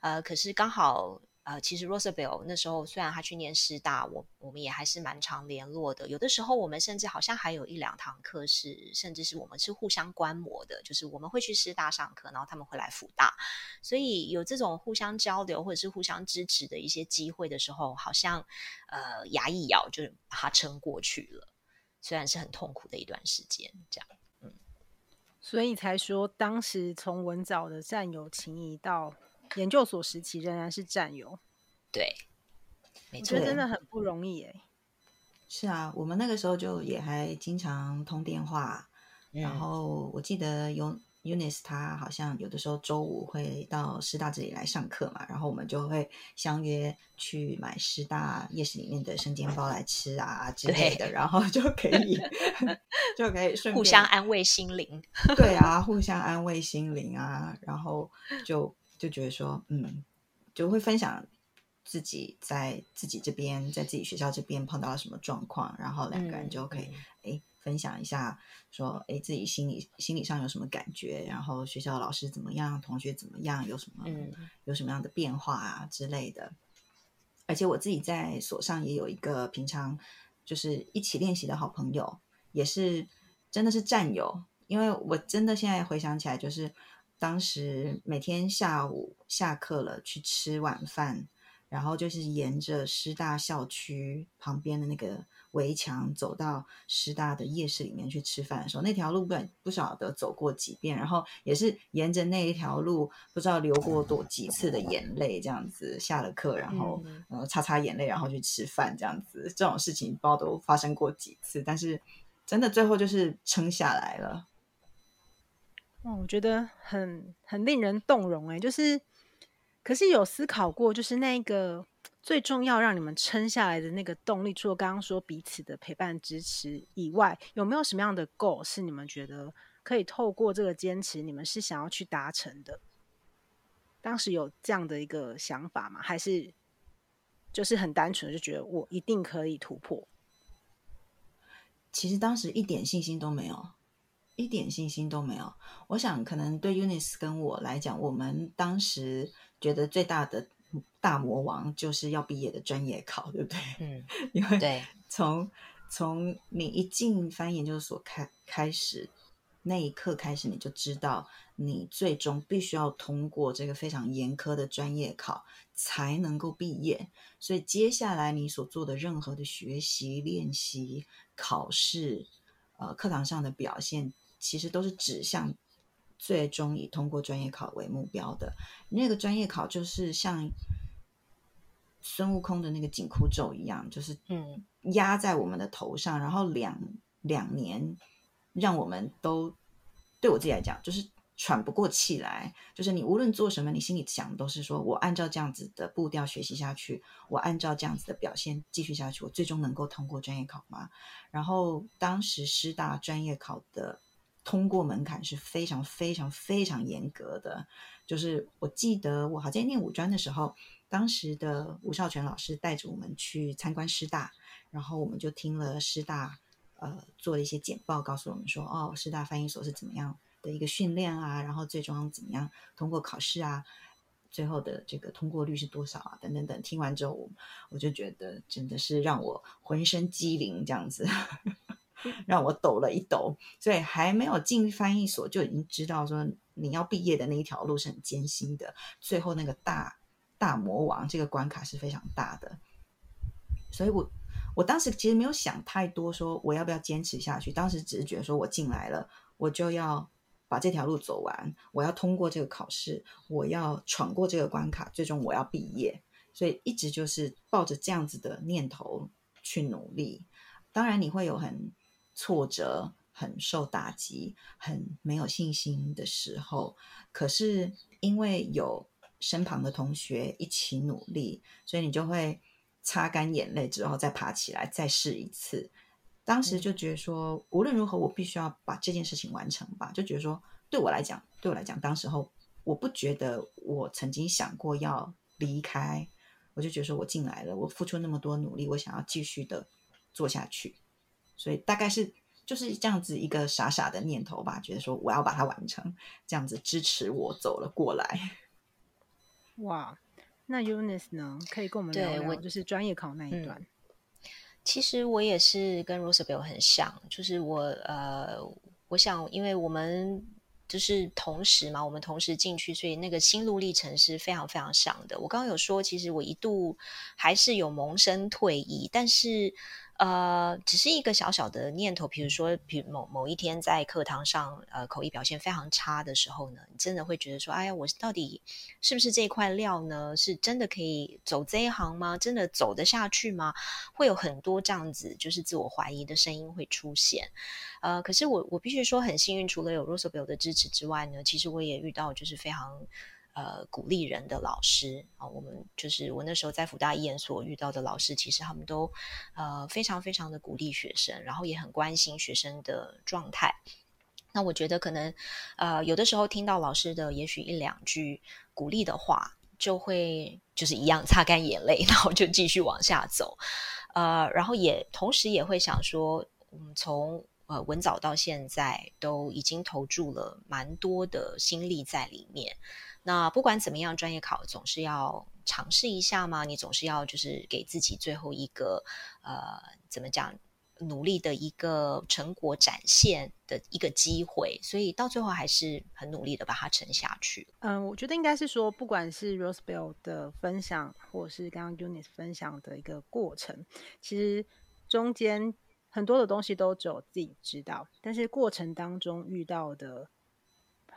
呃，可是刚好呃，其实 Rosabel 那时候虽然他去念师大，我我们也还是蛮常联络的。有的时候我们甚至好像还有一两堂课是，甚至是我们是互相观摩的，就是我们会去师大上课，然后他们会来辅大，所以有这种互相交流或者是互相支持的一些机会的时候，好像呃牙一咬就把它撑过去了，虽然是很痛苦的一段时间，这样，嗯，所以才说当时从文藻的战友情谊到。研究所时期仍然是战友，对，没错，我觉得真的很不容易哎。是啊，我们那个时候就也还经常通电话，嗯、然后我记得有 Eunice 他好像有的时候周五会到师大这里来上课嘛，然后我们就会相约去买师大夜市里面的生煎包来吃啊之类的，然后就可以 [laughs] 就可以顺便互相安慰心灵。对啊，互相安慰心灵啊，然后就。就觉得说，嗯，就会分享自己在自己这边，在自己学校这边碰到了什么状况，然后两个人就可以哎分享一下，说哎自己心里心理上有什么感觉，然后学校老师怎么样，同学怎么样，有什么有什么样的变化啊之类的。而且我自己在所上也有一个平常就是一起练习的好朋友，也是真的是战友，因为我真的现在回想起来就是。当时每天下午下课了去吃晚饭，然后就是沿着师大校区旁边的那个围墙走到师大的夜市里面去吃饭的时候，那条路不不晓得走过几遍，然后也是沿着那一条路不知道流过多几次的眼泪，这样子下了课，然后呃擦擦眼泪，然后去吃饭，这样子这种事情不知道都发生过几次，但是真的最后就是撑下来了。哦，我觉得很很令人动容哎，就是，可是有思考过，就是那个最重要让你们撑下来的那个动力，除了刚刚说彼此的陪伴支持以外，有没有什么样的 goal 是你们觉得可以透过这个坚持，你们是想要去达成的？当时有这样的一个想法吗？还是就是很单纯的就觉得我一定可以突破？其实当时一点信心都没有。一点信心都没有。我想，可能对 Eunice 跟我来讲，我们当时觉得最大的大魔王就是要毕业的专业考，对不对？[laughs] 嗯，因为对，从从你一进翻译研究所开开始那一刻开始，你就知道你最终必须要通过这个非常严苛的专业考才能够毕业。所以接下来你所做的任何的学习、练习、考试，呃，课堂上的表现。其实都是指向最终以通过专业考为目标的。那个专业考就是像孙悟空的那个紧箍咒一样，就是嗯压在我们的头上，然后两两年让我们都对我自己来讲就是喘不过气来。就是你无论做什么，你心里想的都是说我按照这样子的步调学习下去，我按照这样子的表现继续下去，我最终能够通过专业考吗？然后当时师大专业考的。通过门槛是非常非常非常严格的，就是我记得我好像念五专的时候，当时的吴少全老师带着我们去参观师大，然后我们就听了师大呃做了一些简报，告诉我们说哦，师大翻译所是怎么样的一个训练啊，然后最终怎么样通过考试啊，最后的这个通过率是多少啊，等等等。听完之后，我我就觉得真的是让我浑身机灵这样子。让我抖了一抖，所以还没有进翻译所就已经知道说你要毕业的那一条路是很艰辛的，最后那个大大魔王这个关卡是非常大的，所以我我当时其实没有想太多，说我要不要坚持下去，当时只是觉得说我进来了，我就要把这条路走完，我要通过这个考试，我要闯过这个关卡，最终我要毕业，所以一直就是抱着这样子的念头去努力，当然你会有很。挫折，很受打击，很没有信心的时候，可是因为有身旁的同学一起努力，所以你就会擦干眼泪之后再爬起来，再试一次。当时就觉得说，无论如何，我必须要把这件事情完成吧。就觉得说，对我来讲，对我来讲，当时候我不觉得我曾经想过要离开，我就觉得说我进来了，我付出那么多努力，我想要继续的做下去。所以大概是就是这样子一个傻傻的念头吧，觉得说我要把它完成，这样子支持我走了过来。哇，那 Eunice 呢？可以跟我们聊聊，就是专业考那一段。其实我也是跟 Rosabel 很像，就是我呃，我想，因为我们就是同时嘛，我们同时进去，所以那个心路历程是非常非常像的。我刚刚有说，其实我一度还是有萌生退役，但是。呃，只是一个小小的念头，比如说，比某某一天在课堂上，呃，口译表现非常差的时候呢，你真的会觉得说，哎呀，我到底是不是这块料呢？是真的可以走这一行吗？真的走得下去吗？会有很多这样子，就是自我怀疑的声音会出现。呃，可是我我必须说很幸运，除了有 Rosabel 的支持之外呢，其实我也遇到就是非常。呃，鼓励人的老师啊，我们就是我那时候在福大医研所遇到的老师，其实他们都呃非常非常的鼓励学生，然后也很关心学生的状态。那我觉得可能呃有的时候听到老师的也许一两句鼓励的话，就会就是一样擦干眼泪，然后就继续往下走。呃，然后也同时也会想说，我嗯，从呃文藻到现在都已经投注了蛮多的心力在里面。那不管怎么样，专业考总是要尝试一下嘛。你总是要就是给自己最后一个呃，怎么讲，努力的一个成果展现的一个机会。所以到最后还是很努力的把它撑下去。嗯，我觉得应该是说，不管是 Rosebell 的分享，或是刚刚 Eunice 分享的一个过程，其实中间很多的东西都只有自己知道，但是过程当中遇到的。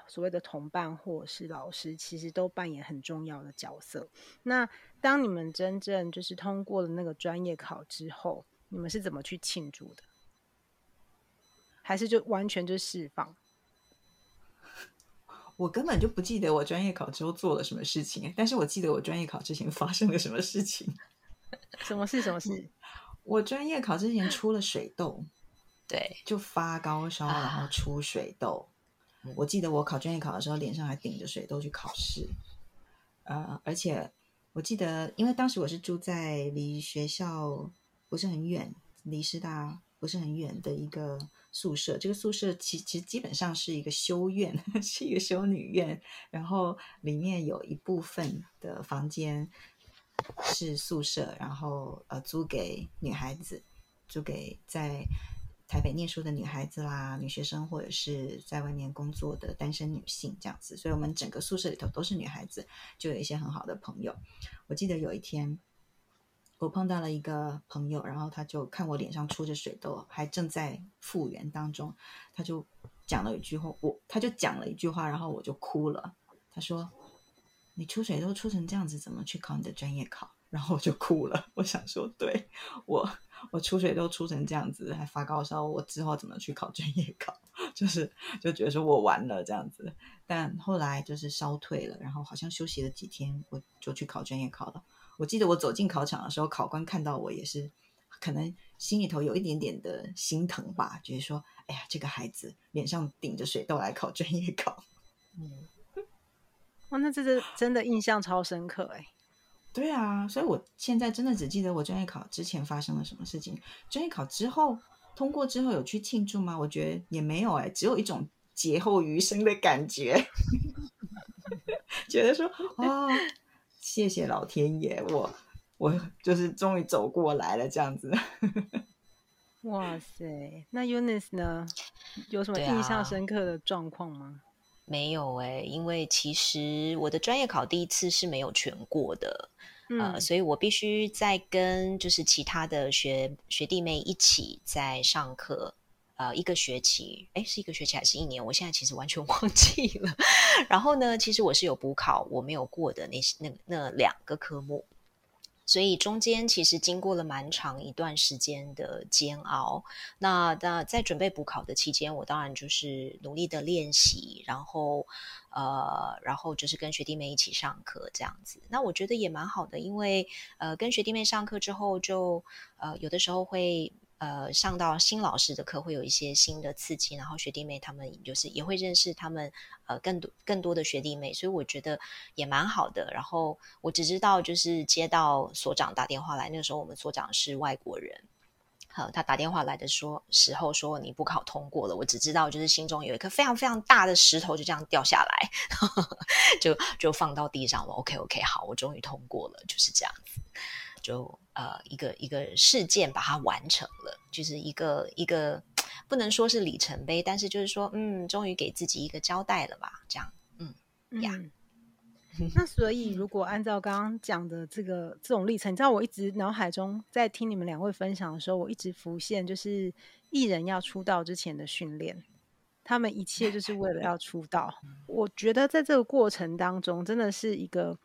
所谓的同伴或是老师，其实都扮演很重要的角色。那当你们真正就是通过了那个专业考之后，你们是怎么去庆祝的？还是就完全就释放？[laughs] 我根本就不记得我专业考之后做了什么事情，但是我记得我专业考之前发生了什么事情。什么事？什么事？我专业考之前出了水痘，对，就发高烧，然后出水痘。我记得我考专业考的时候，脸上还顶着水痘去考试，呃，而且我记得，因为当时我是住在离学校不是很远，离师大不是很远的一个宿舍。这个宿舍其其实基本上是一个修院，[laughs] 是一个修女院，然后里面有一部分的房间是宿舍，然后呃租给女孩子，租给在。台北念书的女孩子啦，女学生或者是在外面工作的单身女性这样子，所以我们整个宿舍里头都是女孩子，就有一些很好的朋友。我记得有一天，我碰到了一个朋友，然后他就看我脸上出着水痘，还正在复原当中，他就讲了一句话，我他就讲了一句话，然后我就哭了。他说：“你出水痘出成这样子，怎么去考你的专业考？”然后我就哭了。[laughs] 我想说，对我。我出水都出成这样子，还发高烧，我之后怎么去考专业考？[laughs] 就是就觉得说我完了这样子。但后来就是烧退了，然后好像休息了几天，我就去考专业考了。我记得我走进考场的时候，考官看到我也是，可能心里头有一点点的心疼吧，觉得说，哎呀，这个孩子脸上顶着水痘来考专业考。嗯，哇，那这是真的印象超深刻哎。对啊，所以我现在真的只记得我专业考之前发生了什么事情，专业考之后通过之后有去庆祝吗？我觉得也没有哎，只有一种劫后余生的感觉，[laughs] 觉得说哦，谢谢老天爷，我我就是终于走过来了这样子。[laughs] 哇塞，那 Eunice 呢？有什么印象深刻的状况吗？没有哎，因为其实我的专业考第一次是没有全过的，嗯、呃，所以我必须在跟就是其他的学学弟妹一起在上课，呃，一个学期，诶，是一个学期还是一年？我现在其实完全 [laughs] 忘记了。然后呢，其实我是有补考，我没有过的那些那那两个科目。所以中间其实经过了蛮长一段时间的煎熬。那那在准备补考的期间，我当然就是努力的练习，然后呃，然后就是跟学弟妹一起上课这样子。那我觉得也蛮好的，因为呃，跟学弟妹上课之后就，呃有的时候会。呃，上到新老师的课会有一些新的刺激，然后学弟妹他们就是也会认识他们呃更多更多的学弟妹，所以我觉得也蛮好的。然后我只知道就是接到所长打电话来，那个时候我们所长是外国人，呃，他打电话来的说时候说你不考通过了，我只知道就是心中有一颗非常非常大的石头就这样掉下来，[laughs] 就就放到地上了。OK OK，好，我终于通过了，就是这样子，就呃一个一个事件把它完成了，就是一个一个不能说是里程碑，但是就是说嗯，终于给自己一个交代了吧，这样，嗯呀。嗯那所以，如果按照刚刚讲的这个这种历程，你知道，我一直脑海中在听你们两位分享的时候，我一直浮现就是艺人要出道之前的训练，他们一切就是为了要出道。[laughs] 我觉得在这个过程当中，真的是一个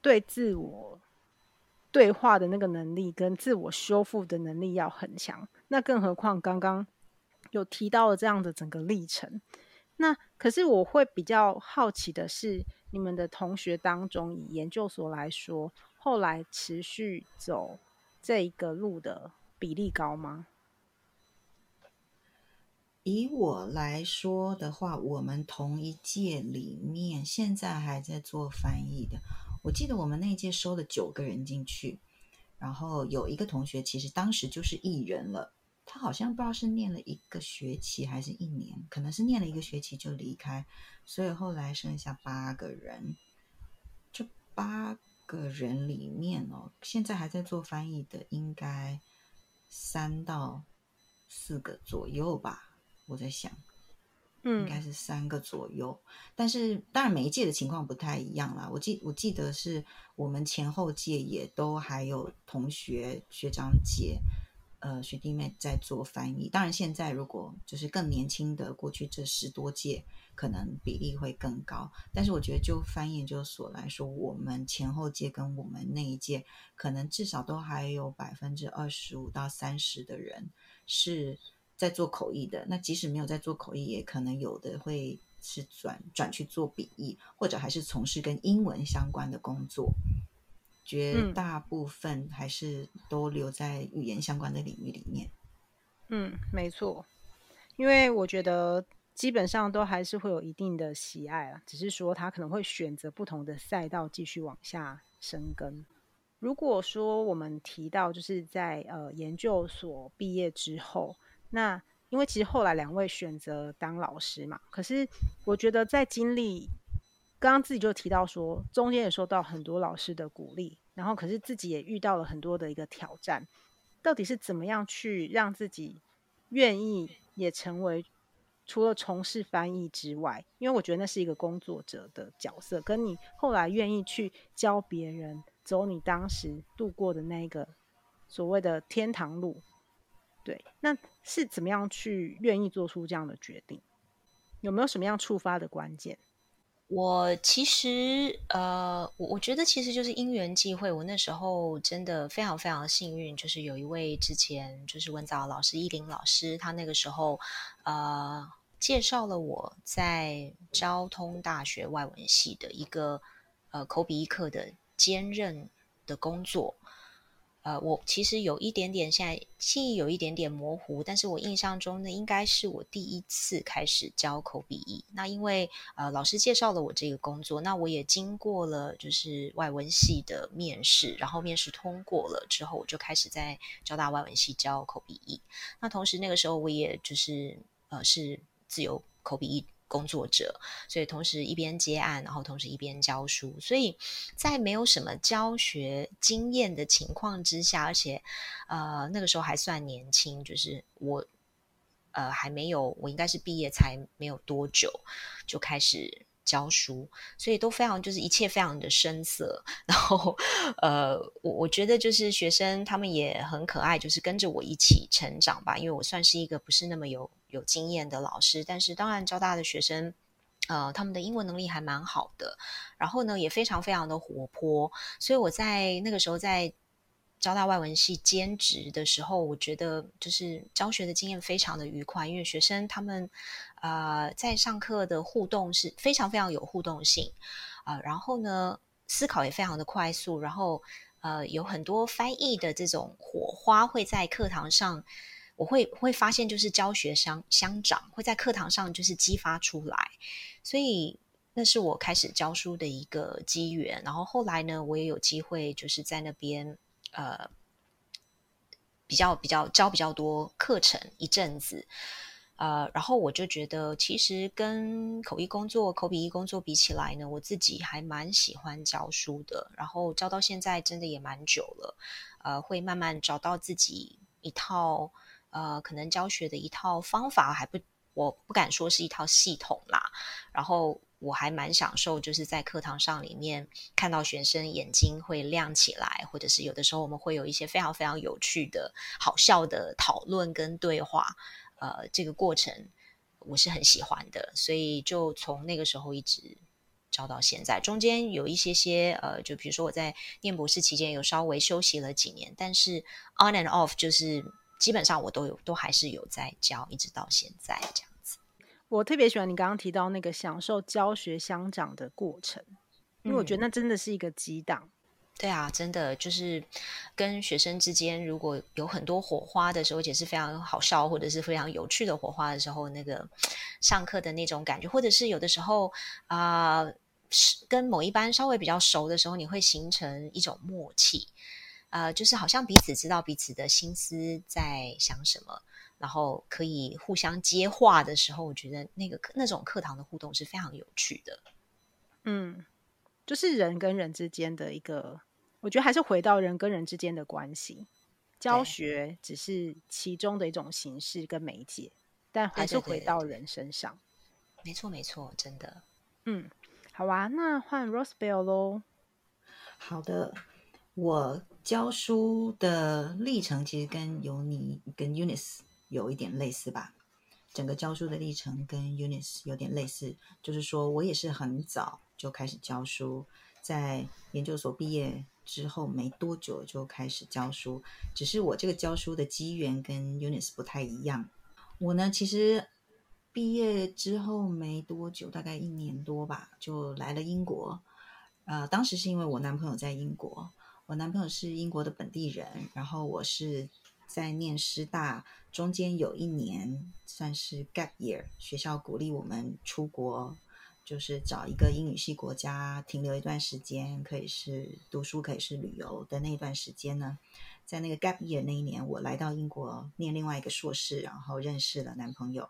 对自我对话的那个能力跟自我修复的能力要很强。那更何况刚刚有提到了这样的整个历程。那可是我会比较好奇的是。你们的同学当中，以研究所来说，后来持续走这一个路的比例高吗？以我来说的话，我们同一届里面，现在还在做翻译的，我记得我们那一届收了九个人进去，然后有一个同学其实当时就是艺人了。他好像不知道是念了一个学期还是一年，可能是念了一个学期就离开，所以后来剩下八个人。这八个人里面哦，现在还在做翻译的应该三到四个左右吧，我在想，嗯，应该是三个左右。但是当然每一届的情况不太一样啦。我记我记得是我们前后届也都还有同学学长姐。呃，学弟妹在做翻译，当然现在如果就是更年轻的，过去这十多届可能比例会更高。但是我觉得就翻译研究所来说，我们前后届跟我们那一届，可能至少都还有百分之二十五到三十的人是在做口译的。那即使没有在做口译，也可能有的会是转转去做笔译，或者还是从事跟英文相关的工作。绝大部分还是都留在语言相关的领域里面。嗯，没错，因为我觉得基本上都还是会有一定的喜爱啊，只是说他可能会选择不同的赛道继续往下深耕。如果说我们提到就是在呃研究所毕业之后，那因为其实后来两位选择当老师嘛，可是我觉得在经历。刚刚自己就提到说，中间也受到很多老师的鼓励，然后可是自己也遇到了很多的一个挑战。到底是怎么样去让自己愿意也成为除了从事翻译之外，因为我觉得那是一个工作者的角色，跟你后来愿意去教别人走你当时度过的那个所谓的天堂路，对，那是怎么样去愿意做出这样的决定？有没有什么样触发的关键？我其实，呃，我我觉得其实就是因缘际会。我那时候真的非常非常幸运，就是有一位之前就是文藻老师依林老师，他那个时候，呃，介绍了我在交通大学外文系的一个呃口笔译课的兼任的工作。呃，我其实有一点点，现在记忆有一点点模糊，但是我印象中呢，应该是我第一次开始教口笔译。那因为呃，老师介绍了我这个工作，那我也经过了就是外文系的面试，然后面试通过了之后，我就开始在交大外文系教口笔译。那同时那个时候我也就是呃是自由口笔译。工作者，所以同时一边接案，然后同时一边教书，所以在没有什么教学经验的情况之下，而且呃那个时候还算年轻，就是我呃还没有，我应该是毕业才没有多久就开始教书，所以都非常就是一切非常的生涩，[laughs] 然后呃我我觉得就是学生他们也很可爱，就是跟着我一起成长吧，因为我算是一个不是那么有。有经验的老师，但是当然交大的学生，呃，他们的英文能力还蛮好的，然后呢也非常非常的活泼，所以我在那个时候在交大外文系兼职的时候，我觉得就是教学的经验非常的愉快，因为学生他们呃在上课的互动是非常非常有互动性啊，然后呢思考也非常的快速，然后呃有很多翻译的这种火花会在课堂上。我会会发现，就是教学相相长，会在课堂上就是激发出来，所以那是我开始教书的一个机缘。然后后来呢，我也有机会就是在那边呃比较比较教比较多课程一阵子。呃，然后我就觉得，其实跟口译工作、口笔译工作比起来呢，我自己还蛮喜欢教书的。然后教到现在，真的也蛮久了。呃，会慢慢找到自己一套呃，可能教学的一套方法，还不，我不敢说是一套系统啦。然后我还蛮享受，就是在课堂上里面看到学生眼睛会亮起来，或者是有的时候我们会有一些非常非常有趣的、好笑的讨论跟对话。呃，这个过程我是很喜欢的，所以就从那个时候一直教到现在。中间有一些些呃，就比如说我在念博士期间有稍微休息了几年，但是 on and off 就是基本上我都有都还是有在教，一直到现在这样子。我特别喜欢你刚刚提到那个享受教学相长的过程，因为我觉得那真的是一个激荡。对啊，真的就是跟学生之间，如果有很多火花的时候，而且是非常好笑或者是非常有趣的火花的时候，那个 [sniffs] 上课的那种感觉，或者是有的时候啊、呃，跟某一班稍微比较熟的时候，你会形成一种默契，呃，就是好像彼此知道彼此的心思在想什么，然后可以互相接话的时候，我觉得那个那种课堂的互动是非常有趣的。嗯，就是人跟人之间的一个。我觉得还是回到人跟人之间的关系，教学只是其中的一种形式跟媒介，但还是回到人身上。没错，没错，真的。嗯，好啊，那换 Rosabelle 喽。好的，我教书的历程其实跟尤尼跟 UNIS 有一点类似吧。整个教书的历程跟 UNIS 有点类似，就是说我也是很早就开始教书，在研究所毕业。之后没多久就开始教书，只是我这个教书的机缘跟 UNIS 不太一样。我呢，其实毕业之后没多久，大概一年多吧，就来了英国。呃，当时是因为我男朋友在英国，我男朋友是英国的本地人，然后我是在念师大，中间有一年算是 gap year，学校鼓励我们出国。就是找一个英语系国家停留一段时间，可以是读书，可以是旅游的那一段时间呢。在那个 gap year 那一年，我来到英国念另外一个硕士，然后认识了男朋友。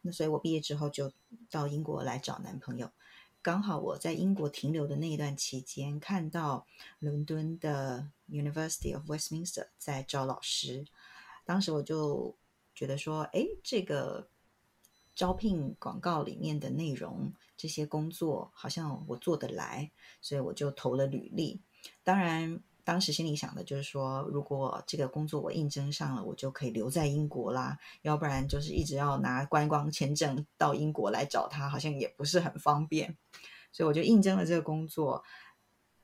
那所以我毕业之后就到英国来找男朋友。刚好我在英国停留的那一段期间，看到伦敦的 University of Westminster 在招老师，当时我就觉得说，哎，这个。招聘广告里面的内容，这些工作好像我做得来，所以我就投了履历。当然，当时心里想的就是说，如果这个工作我应征上了，我就可以留在英国啦。要不然就是一直要拿观光签证到英国来找他，好像也不是很方便。所以我就应征了这个工作，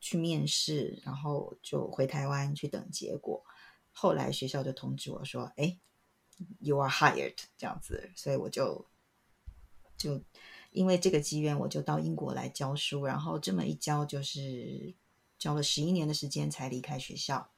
去面试，然后就回台湾去等结果。后来学校就通知我说：“哎，you are hired。”这样子，所以我就。就因为这个机缘，我就到英国来教书，然后这么一教就是教了十一年的时间才离开学校。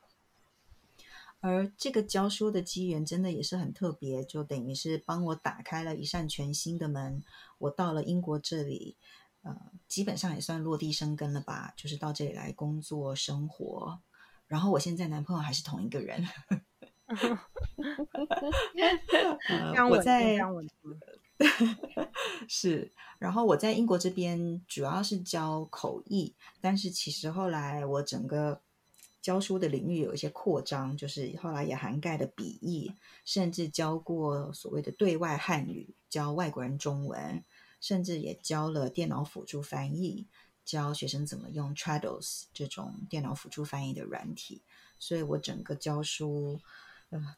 而这个教书的机缘真的也是很特别，就等于是帮我打开了一扇全新的门。我到了英国这里，呃，基本上也算落地生根了吧，就是到这里来工作生活。然后我现在男朋友还是同一个人。[laughs] [laughs] 呃、我在。[laughs] 是，然后我在英国这边主要是教口译，但是其实后来我整个教书的领域有一些扩张，就是后来也涵盖了笔译，甚至教过所谓的对外汉语，教外国人中文，甚至也教了电脑辅助翻译，教学生怎么用 Trados 这种电脑辅助翻译的软体，所以我整个教书。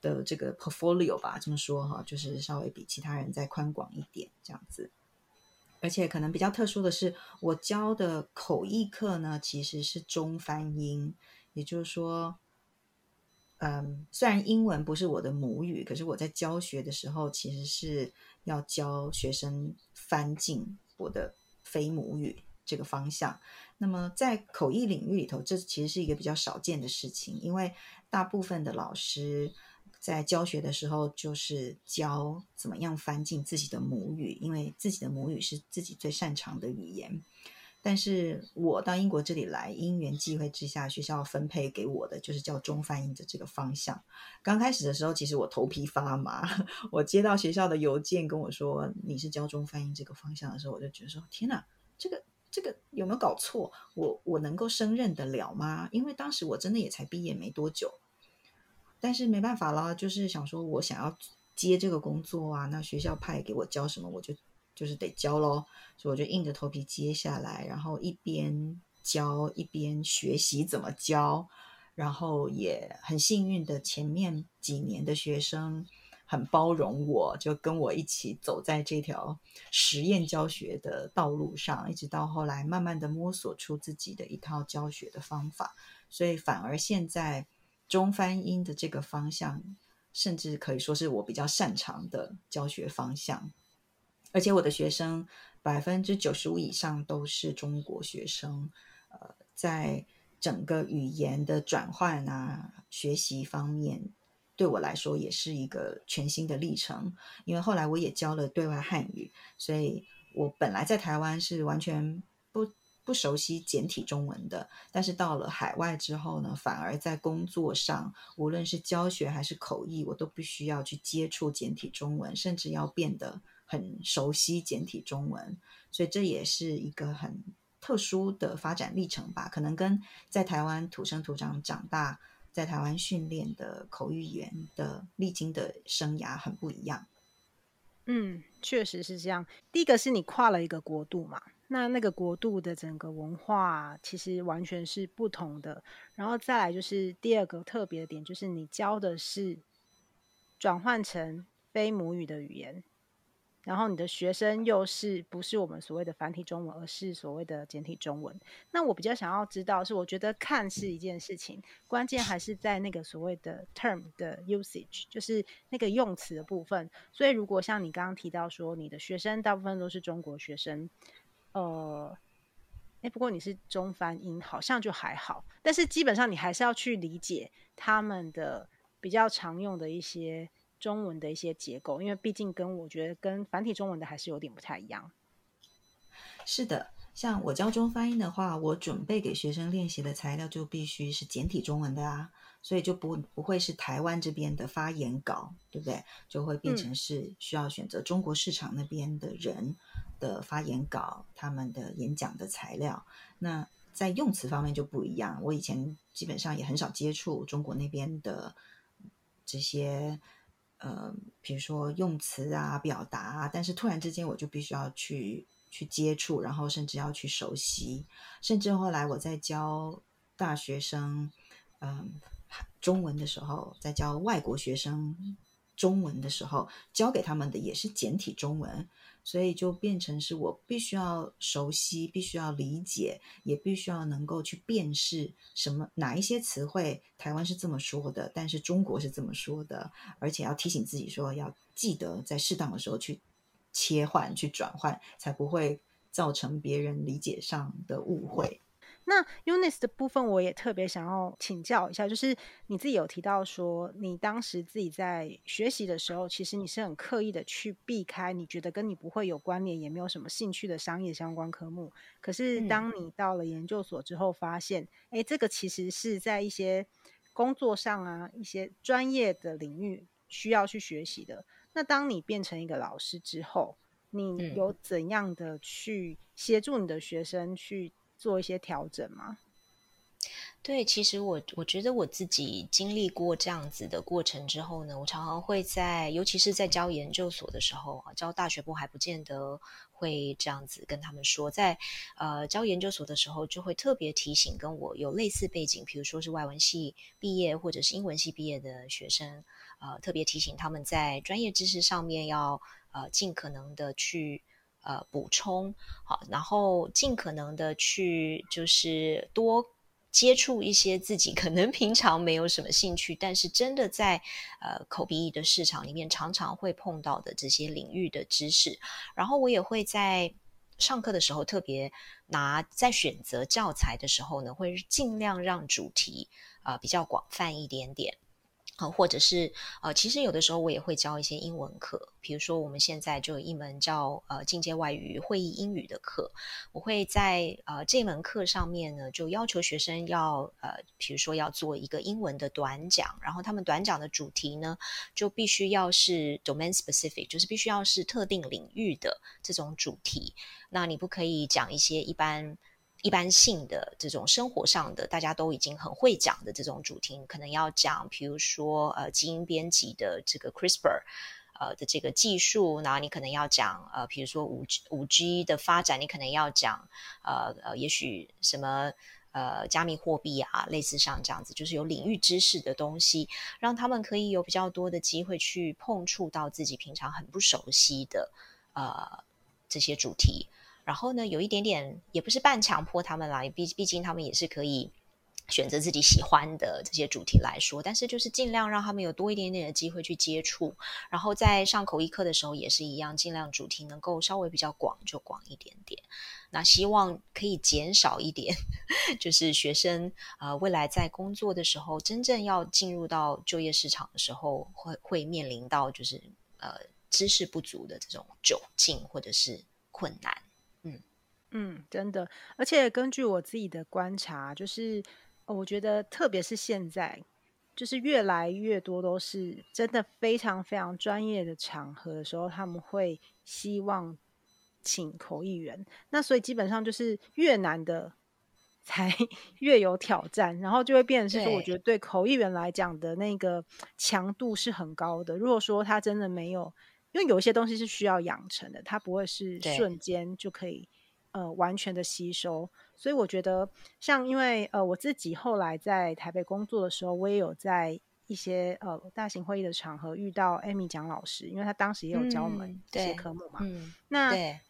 的这个 portfolio 吧，这么说哈，就是稍微比其他人再宽广一点这样子。而且可能比较特殊的是，我教的口译课呢，其实是中翻英，也就是说，嗯，虽然英文不是我的母语，可是我在教学的时候，其实是要教学生翻进我的非母语这个方向。那么在口译领域里头，这其实是一个比较少见的事情，因为大部分的老师在教学的时候，就是教怎么样翻进自己的母语，因为自己的母语是自己最擅长的语言。但是我到英国这里来，因缘际会之下，学校分配给我的就是叫中翻英的这个方向。刚开始的时候，其实我头皮发麻。[laughs] 我接到学校的邮件跟我说你是教中翻英这个方向的时候，我就觉得说天哪，这个这个有没有搞错？我我能够胜任得了吗？因为当时我真的也才毕业没多久。但是没办法啦，就是想说我想要接这个工作啊，那学校派给我教什么，我就。就是得教咯，所以我就硬着头皮接下来，然后一边教一边学习怎么教，然后也很幸运的，前面几年的学生很包容我，就跟我一起走在这条实验教学的道路上，一直到后来慢慢的摸索出自己的一套教学的方法，所以反而现在中翻英的这个方向，甚至可以说是我比较擅长的教学方向。而且我的学生百分之九十五以上都是中国学生，呃，在整个语言的转换啊、学习方面，对我来说也是一个全新的历程。因为后来我也教了对外汉语，所以我本来在台湾是完全不熟悉简体中文的，但是到了海外之后呢，反而在工作上，无论是教学还是口译，我都必须要去接触简体中文，甚至要变得。很熟悉简体中文，所以这也是一个很特殊的发展历程吧。可能跟在台湾土生土长长大，在台湾训练的口译员的历经的生涯很不一样。嗯，确实是这样。第一个是你跨了一个国度嘛，那那个国度的整个文化其实完全是不同的。然后再来就是第二个特别的点，就是你教的是转换成非母语的语言。然后你的学生又是不是我们所谓的繁体中文，而是所谓的简体中文？那我比较想要知道是，我觉得看是一件事情，关键还是在那个所谓的 term 的 usage，就是那个用词的部分。所以如果像你刚刚提到说，你的学生大部分都是中国学生，呃，诶，不过你是中翻英，好像就还好，但是基本上你还是要去理解他们的比较常用的一些。中文的一些结构，因为毕竟跟我觉得跟繁体中文的还是有点不太一样。是的，像我教中翻英的话，我准备给学生练习的材料就必须是简体中文的啊，所以就不不会是台湾这边的发言稿，对不对？就会变成是需要选择中国市场那边的人的发言稿，他们的演讲的材料。那在用词方面就不一样，我以前基本上也很少接触中国那边的这些。呃，比如说用词啊、表达啊，但是突然之间我就必须要去去接触，然后甚至要去熟悉，甚至后来我在教大学生嗯、呃、中文的时候，在教外国学生中文的时候，教给他们的也是简体中文。所以就变成是我必须要熟悉，必须要理解，也必须要能够去辨识什么哪一些词汇，台湾是这么说的，但是中国是这么说的，而且要提醒自己说要记得在适当的时候去切换、去转换，才不会造成别人理解上的误会。那 Eunice 的部分，我也特别想要请教一下，就是你自己有提到说，你当时自己在学习的时候，其实你是很刻意的去避开你觉得跟你不会有关联，也没有什么兴趣的商业相关科目。可是当你到了研究所之后，发现，哎、嗯，这个其实是在一些工作上啊，一些专业的领域需要去学习的。那当你变成一个老师之后，你有怎样的去协助你的学生去做一些调整吗？对，其实我我觉得我自己经历过这样子的过程之后呢，我常常会在，尤其是在教研究所的时候啊，教大学部还不见得会这样子跟他们说，在呃教研究所的时候，就会特别提醒跟我有类似背景，比如说是外文系毕业或者是英文系毕业的学生，呃，特别提醒他们在专业知识上面要呃尽可能的去。呃，补充好，然后尽可能的去，就是多接触一些自己可能平常没有什么兴趣，但是真的在呃口鼻翼的市场里面常常会碰到的这些领域的知识。然后我也会在上课的时候特别拿，在选择教材的时候呢，会尽量让主题啊、呃、比较广泛一点点。或者是呃，其实有的时候我也会教一些英文课，比如说我们现在就有一门叫呃进阶外语会议英语的课，我会在呃这门课上面呢，就要求学生要呃，比如说要做一个英文的短讲，然后他们短讲的主题呢，就必须要是 domain specific，就是必须要是特定领域的这种主题，那你不可以讲一些一般。一般性的这种生活上的大家都已经很会讲的这种主题，可能要讲，比如说呃基因编辑的这个 CRISPR 呃的这个技术，然后你可能要讲呃比如说五 G 五 G 的发展，你可能要讲呃呃也许什么呃加密货币啊，类似像这样子，就是有领域知识的东西，让他们可以有比较多的机会去碰触到自己平常很不熟悉的呃这些主题。然后呢，有一点点也不是半强迫他们来，毕毕竟他们也是可以选择自己喜欢的这些主题来说，但是就是尽量让他们有多一点点的机会去接触。然后在上口译课的时候也是一样，尽量主题能够稍微比较广就广一点点。那希望可以减少一点，[laughs] 就是学生呃未来在工作的时候，真正要进入到就业市场的时候，会会面临到就是呃知识不足的这种窘境或者是困难。嗯，真的，而且根据我自己的观察，就是我觉得，特别是现在，就是越来越多都是真的非常非常专业的场合的时候，他们会希望请口译员。那所以基本上就是越难的 [laughs] 才越有挑战，然后就会变成是说，我觉得对口译员来讲的那个强度是很高的。如果说他真的没有，因为有一些东西是需要养成的，他不会是瞬间就可以。呃，完全的吸收，所以我觉得，像因为呃，我自己后来在台北工作的时候，我也有在一些呃大型会议的场合遇到 Amy 蒋老师，因为他当时也有教我们这些科目嘛。嗯，那对，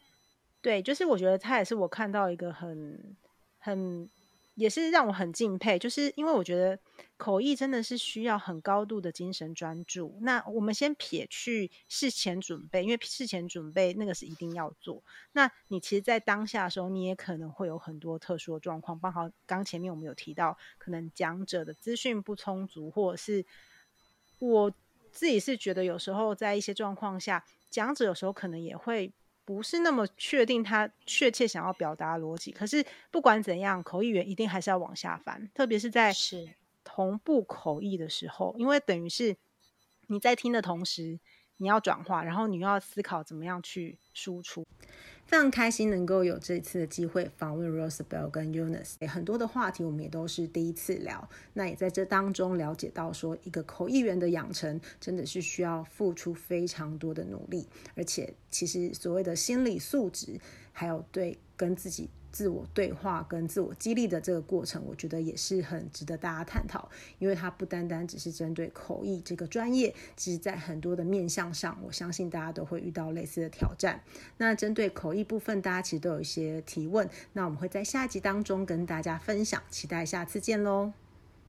对，就是我觉得他也是我看到一个很很。也是让我很敬佩，就是因为我觉得口译真的是需要很高度的精神专注。那我们先撇去事前准备，因为事前准备那个是一定要做。那你其实，在当下的时候，你也可能会有很多特殊的状况。包括刚前面我们有提到，可能讲者的资讯不充足，或者是我自己是觉得有时候在一些状况下，讲者有时候可能也会。不是那么确定他确切想要表达逻辑，可是不管怎样，口译员一定还是要往下翻，特别是在同步口译的时候，因为等于是你在听的同时，你要转化，然后你又要思考怎么样去输出。非常开心能够有这次的机会访问 Rose Bell 跟 Eunice，很多的话题我们也都是第一次聊。那也在这当中了解到，说一个口译员的养成真的是需要付出非常多的努力，而且其实所谓的心理素质，还有对跟自己。自我对话跟自我激励的这个过程，我觉得也是很值得大家探讨，因为它不单单只是针对口译这个专业，其实在很多的面向上，我相信大家都会遇到类似的挑战。那针对口译部分，大家其实都有一些提问，那我们会在下一集当中跟大家分享，期待下次见喽。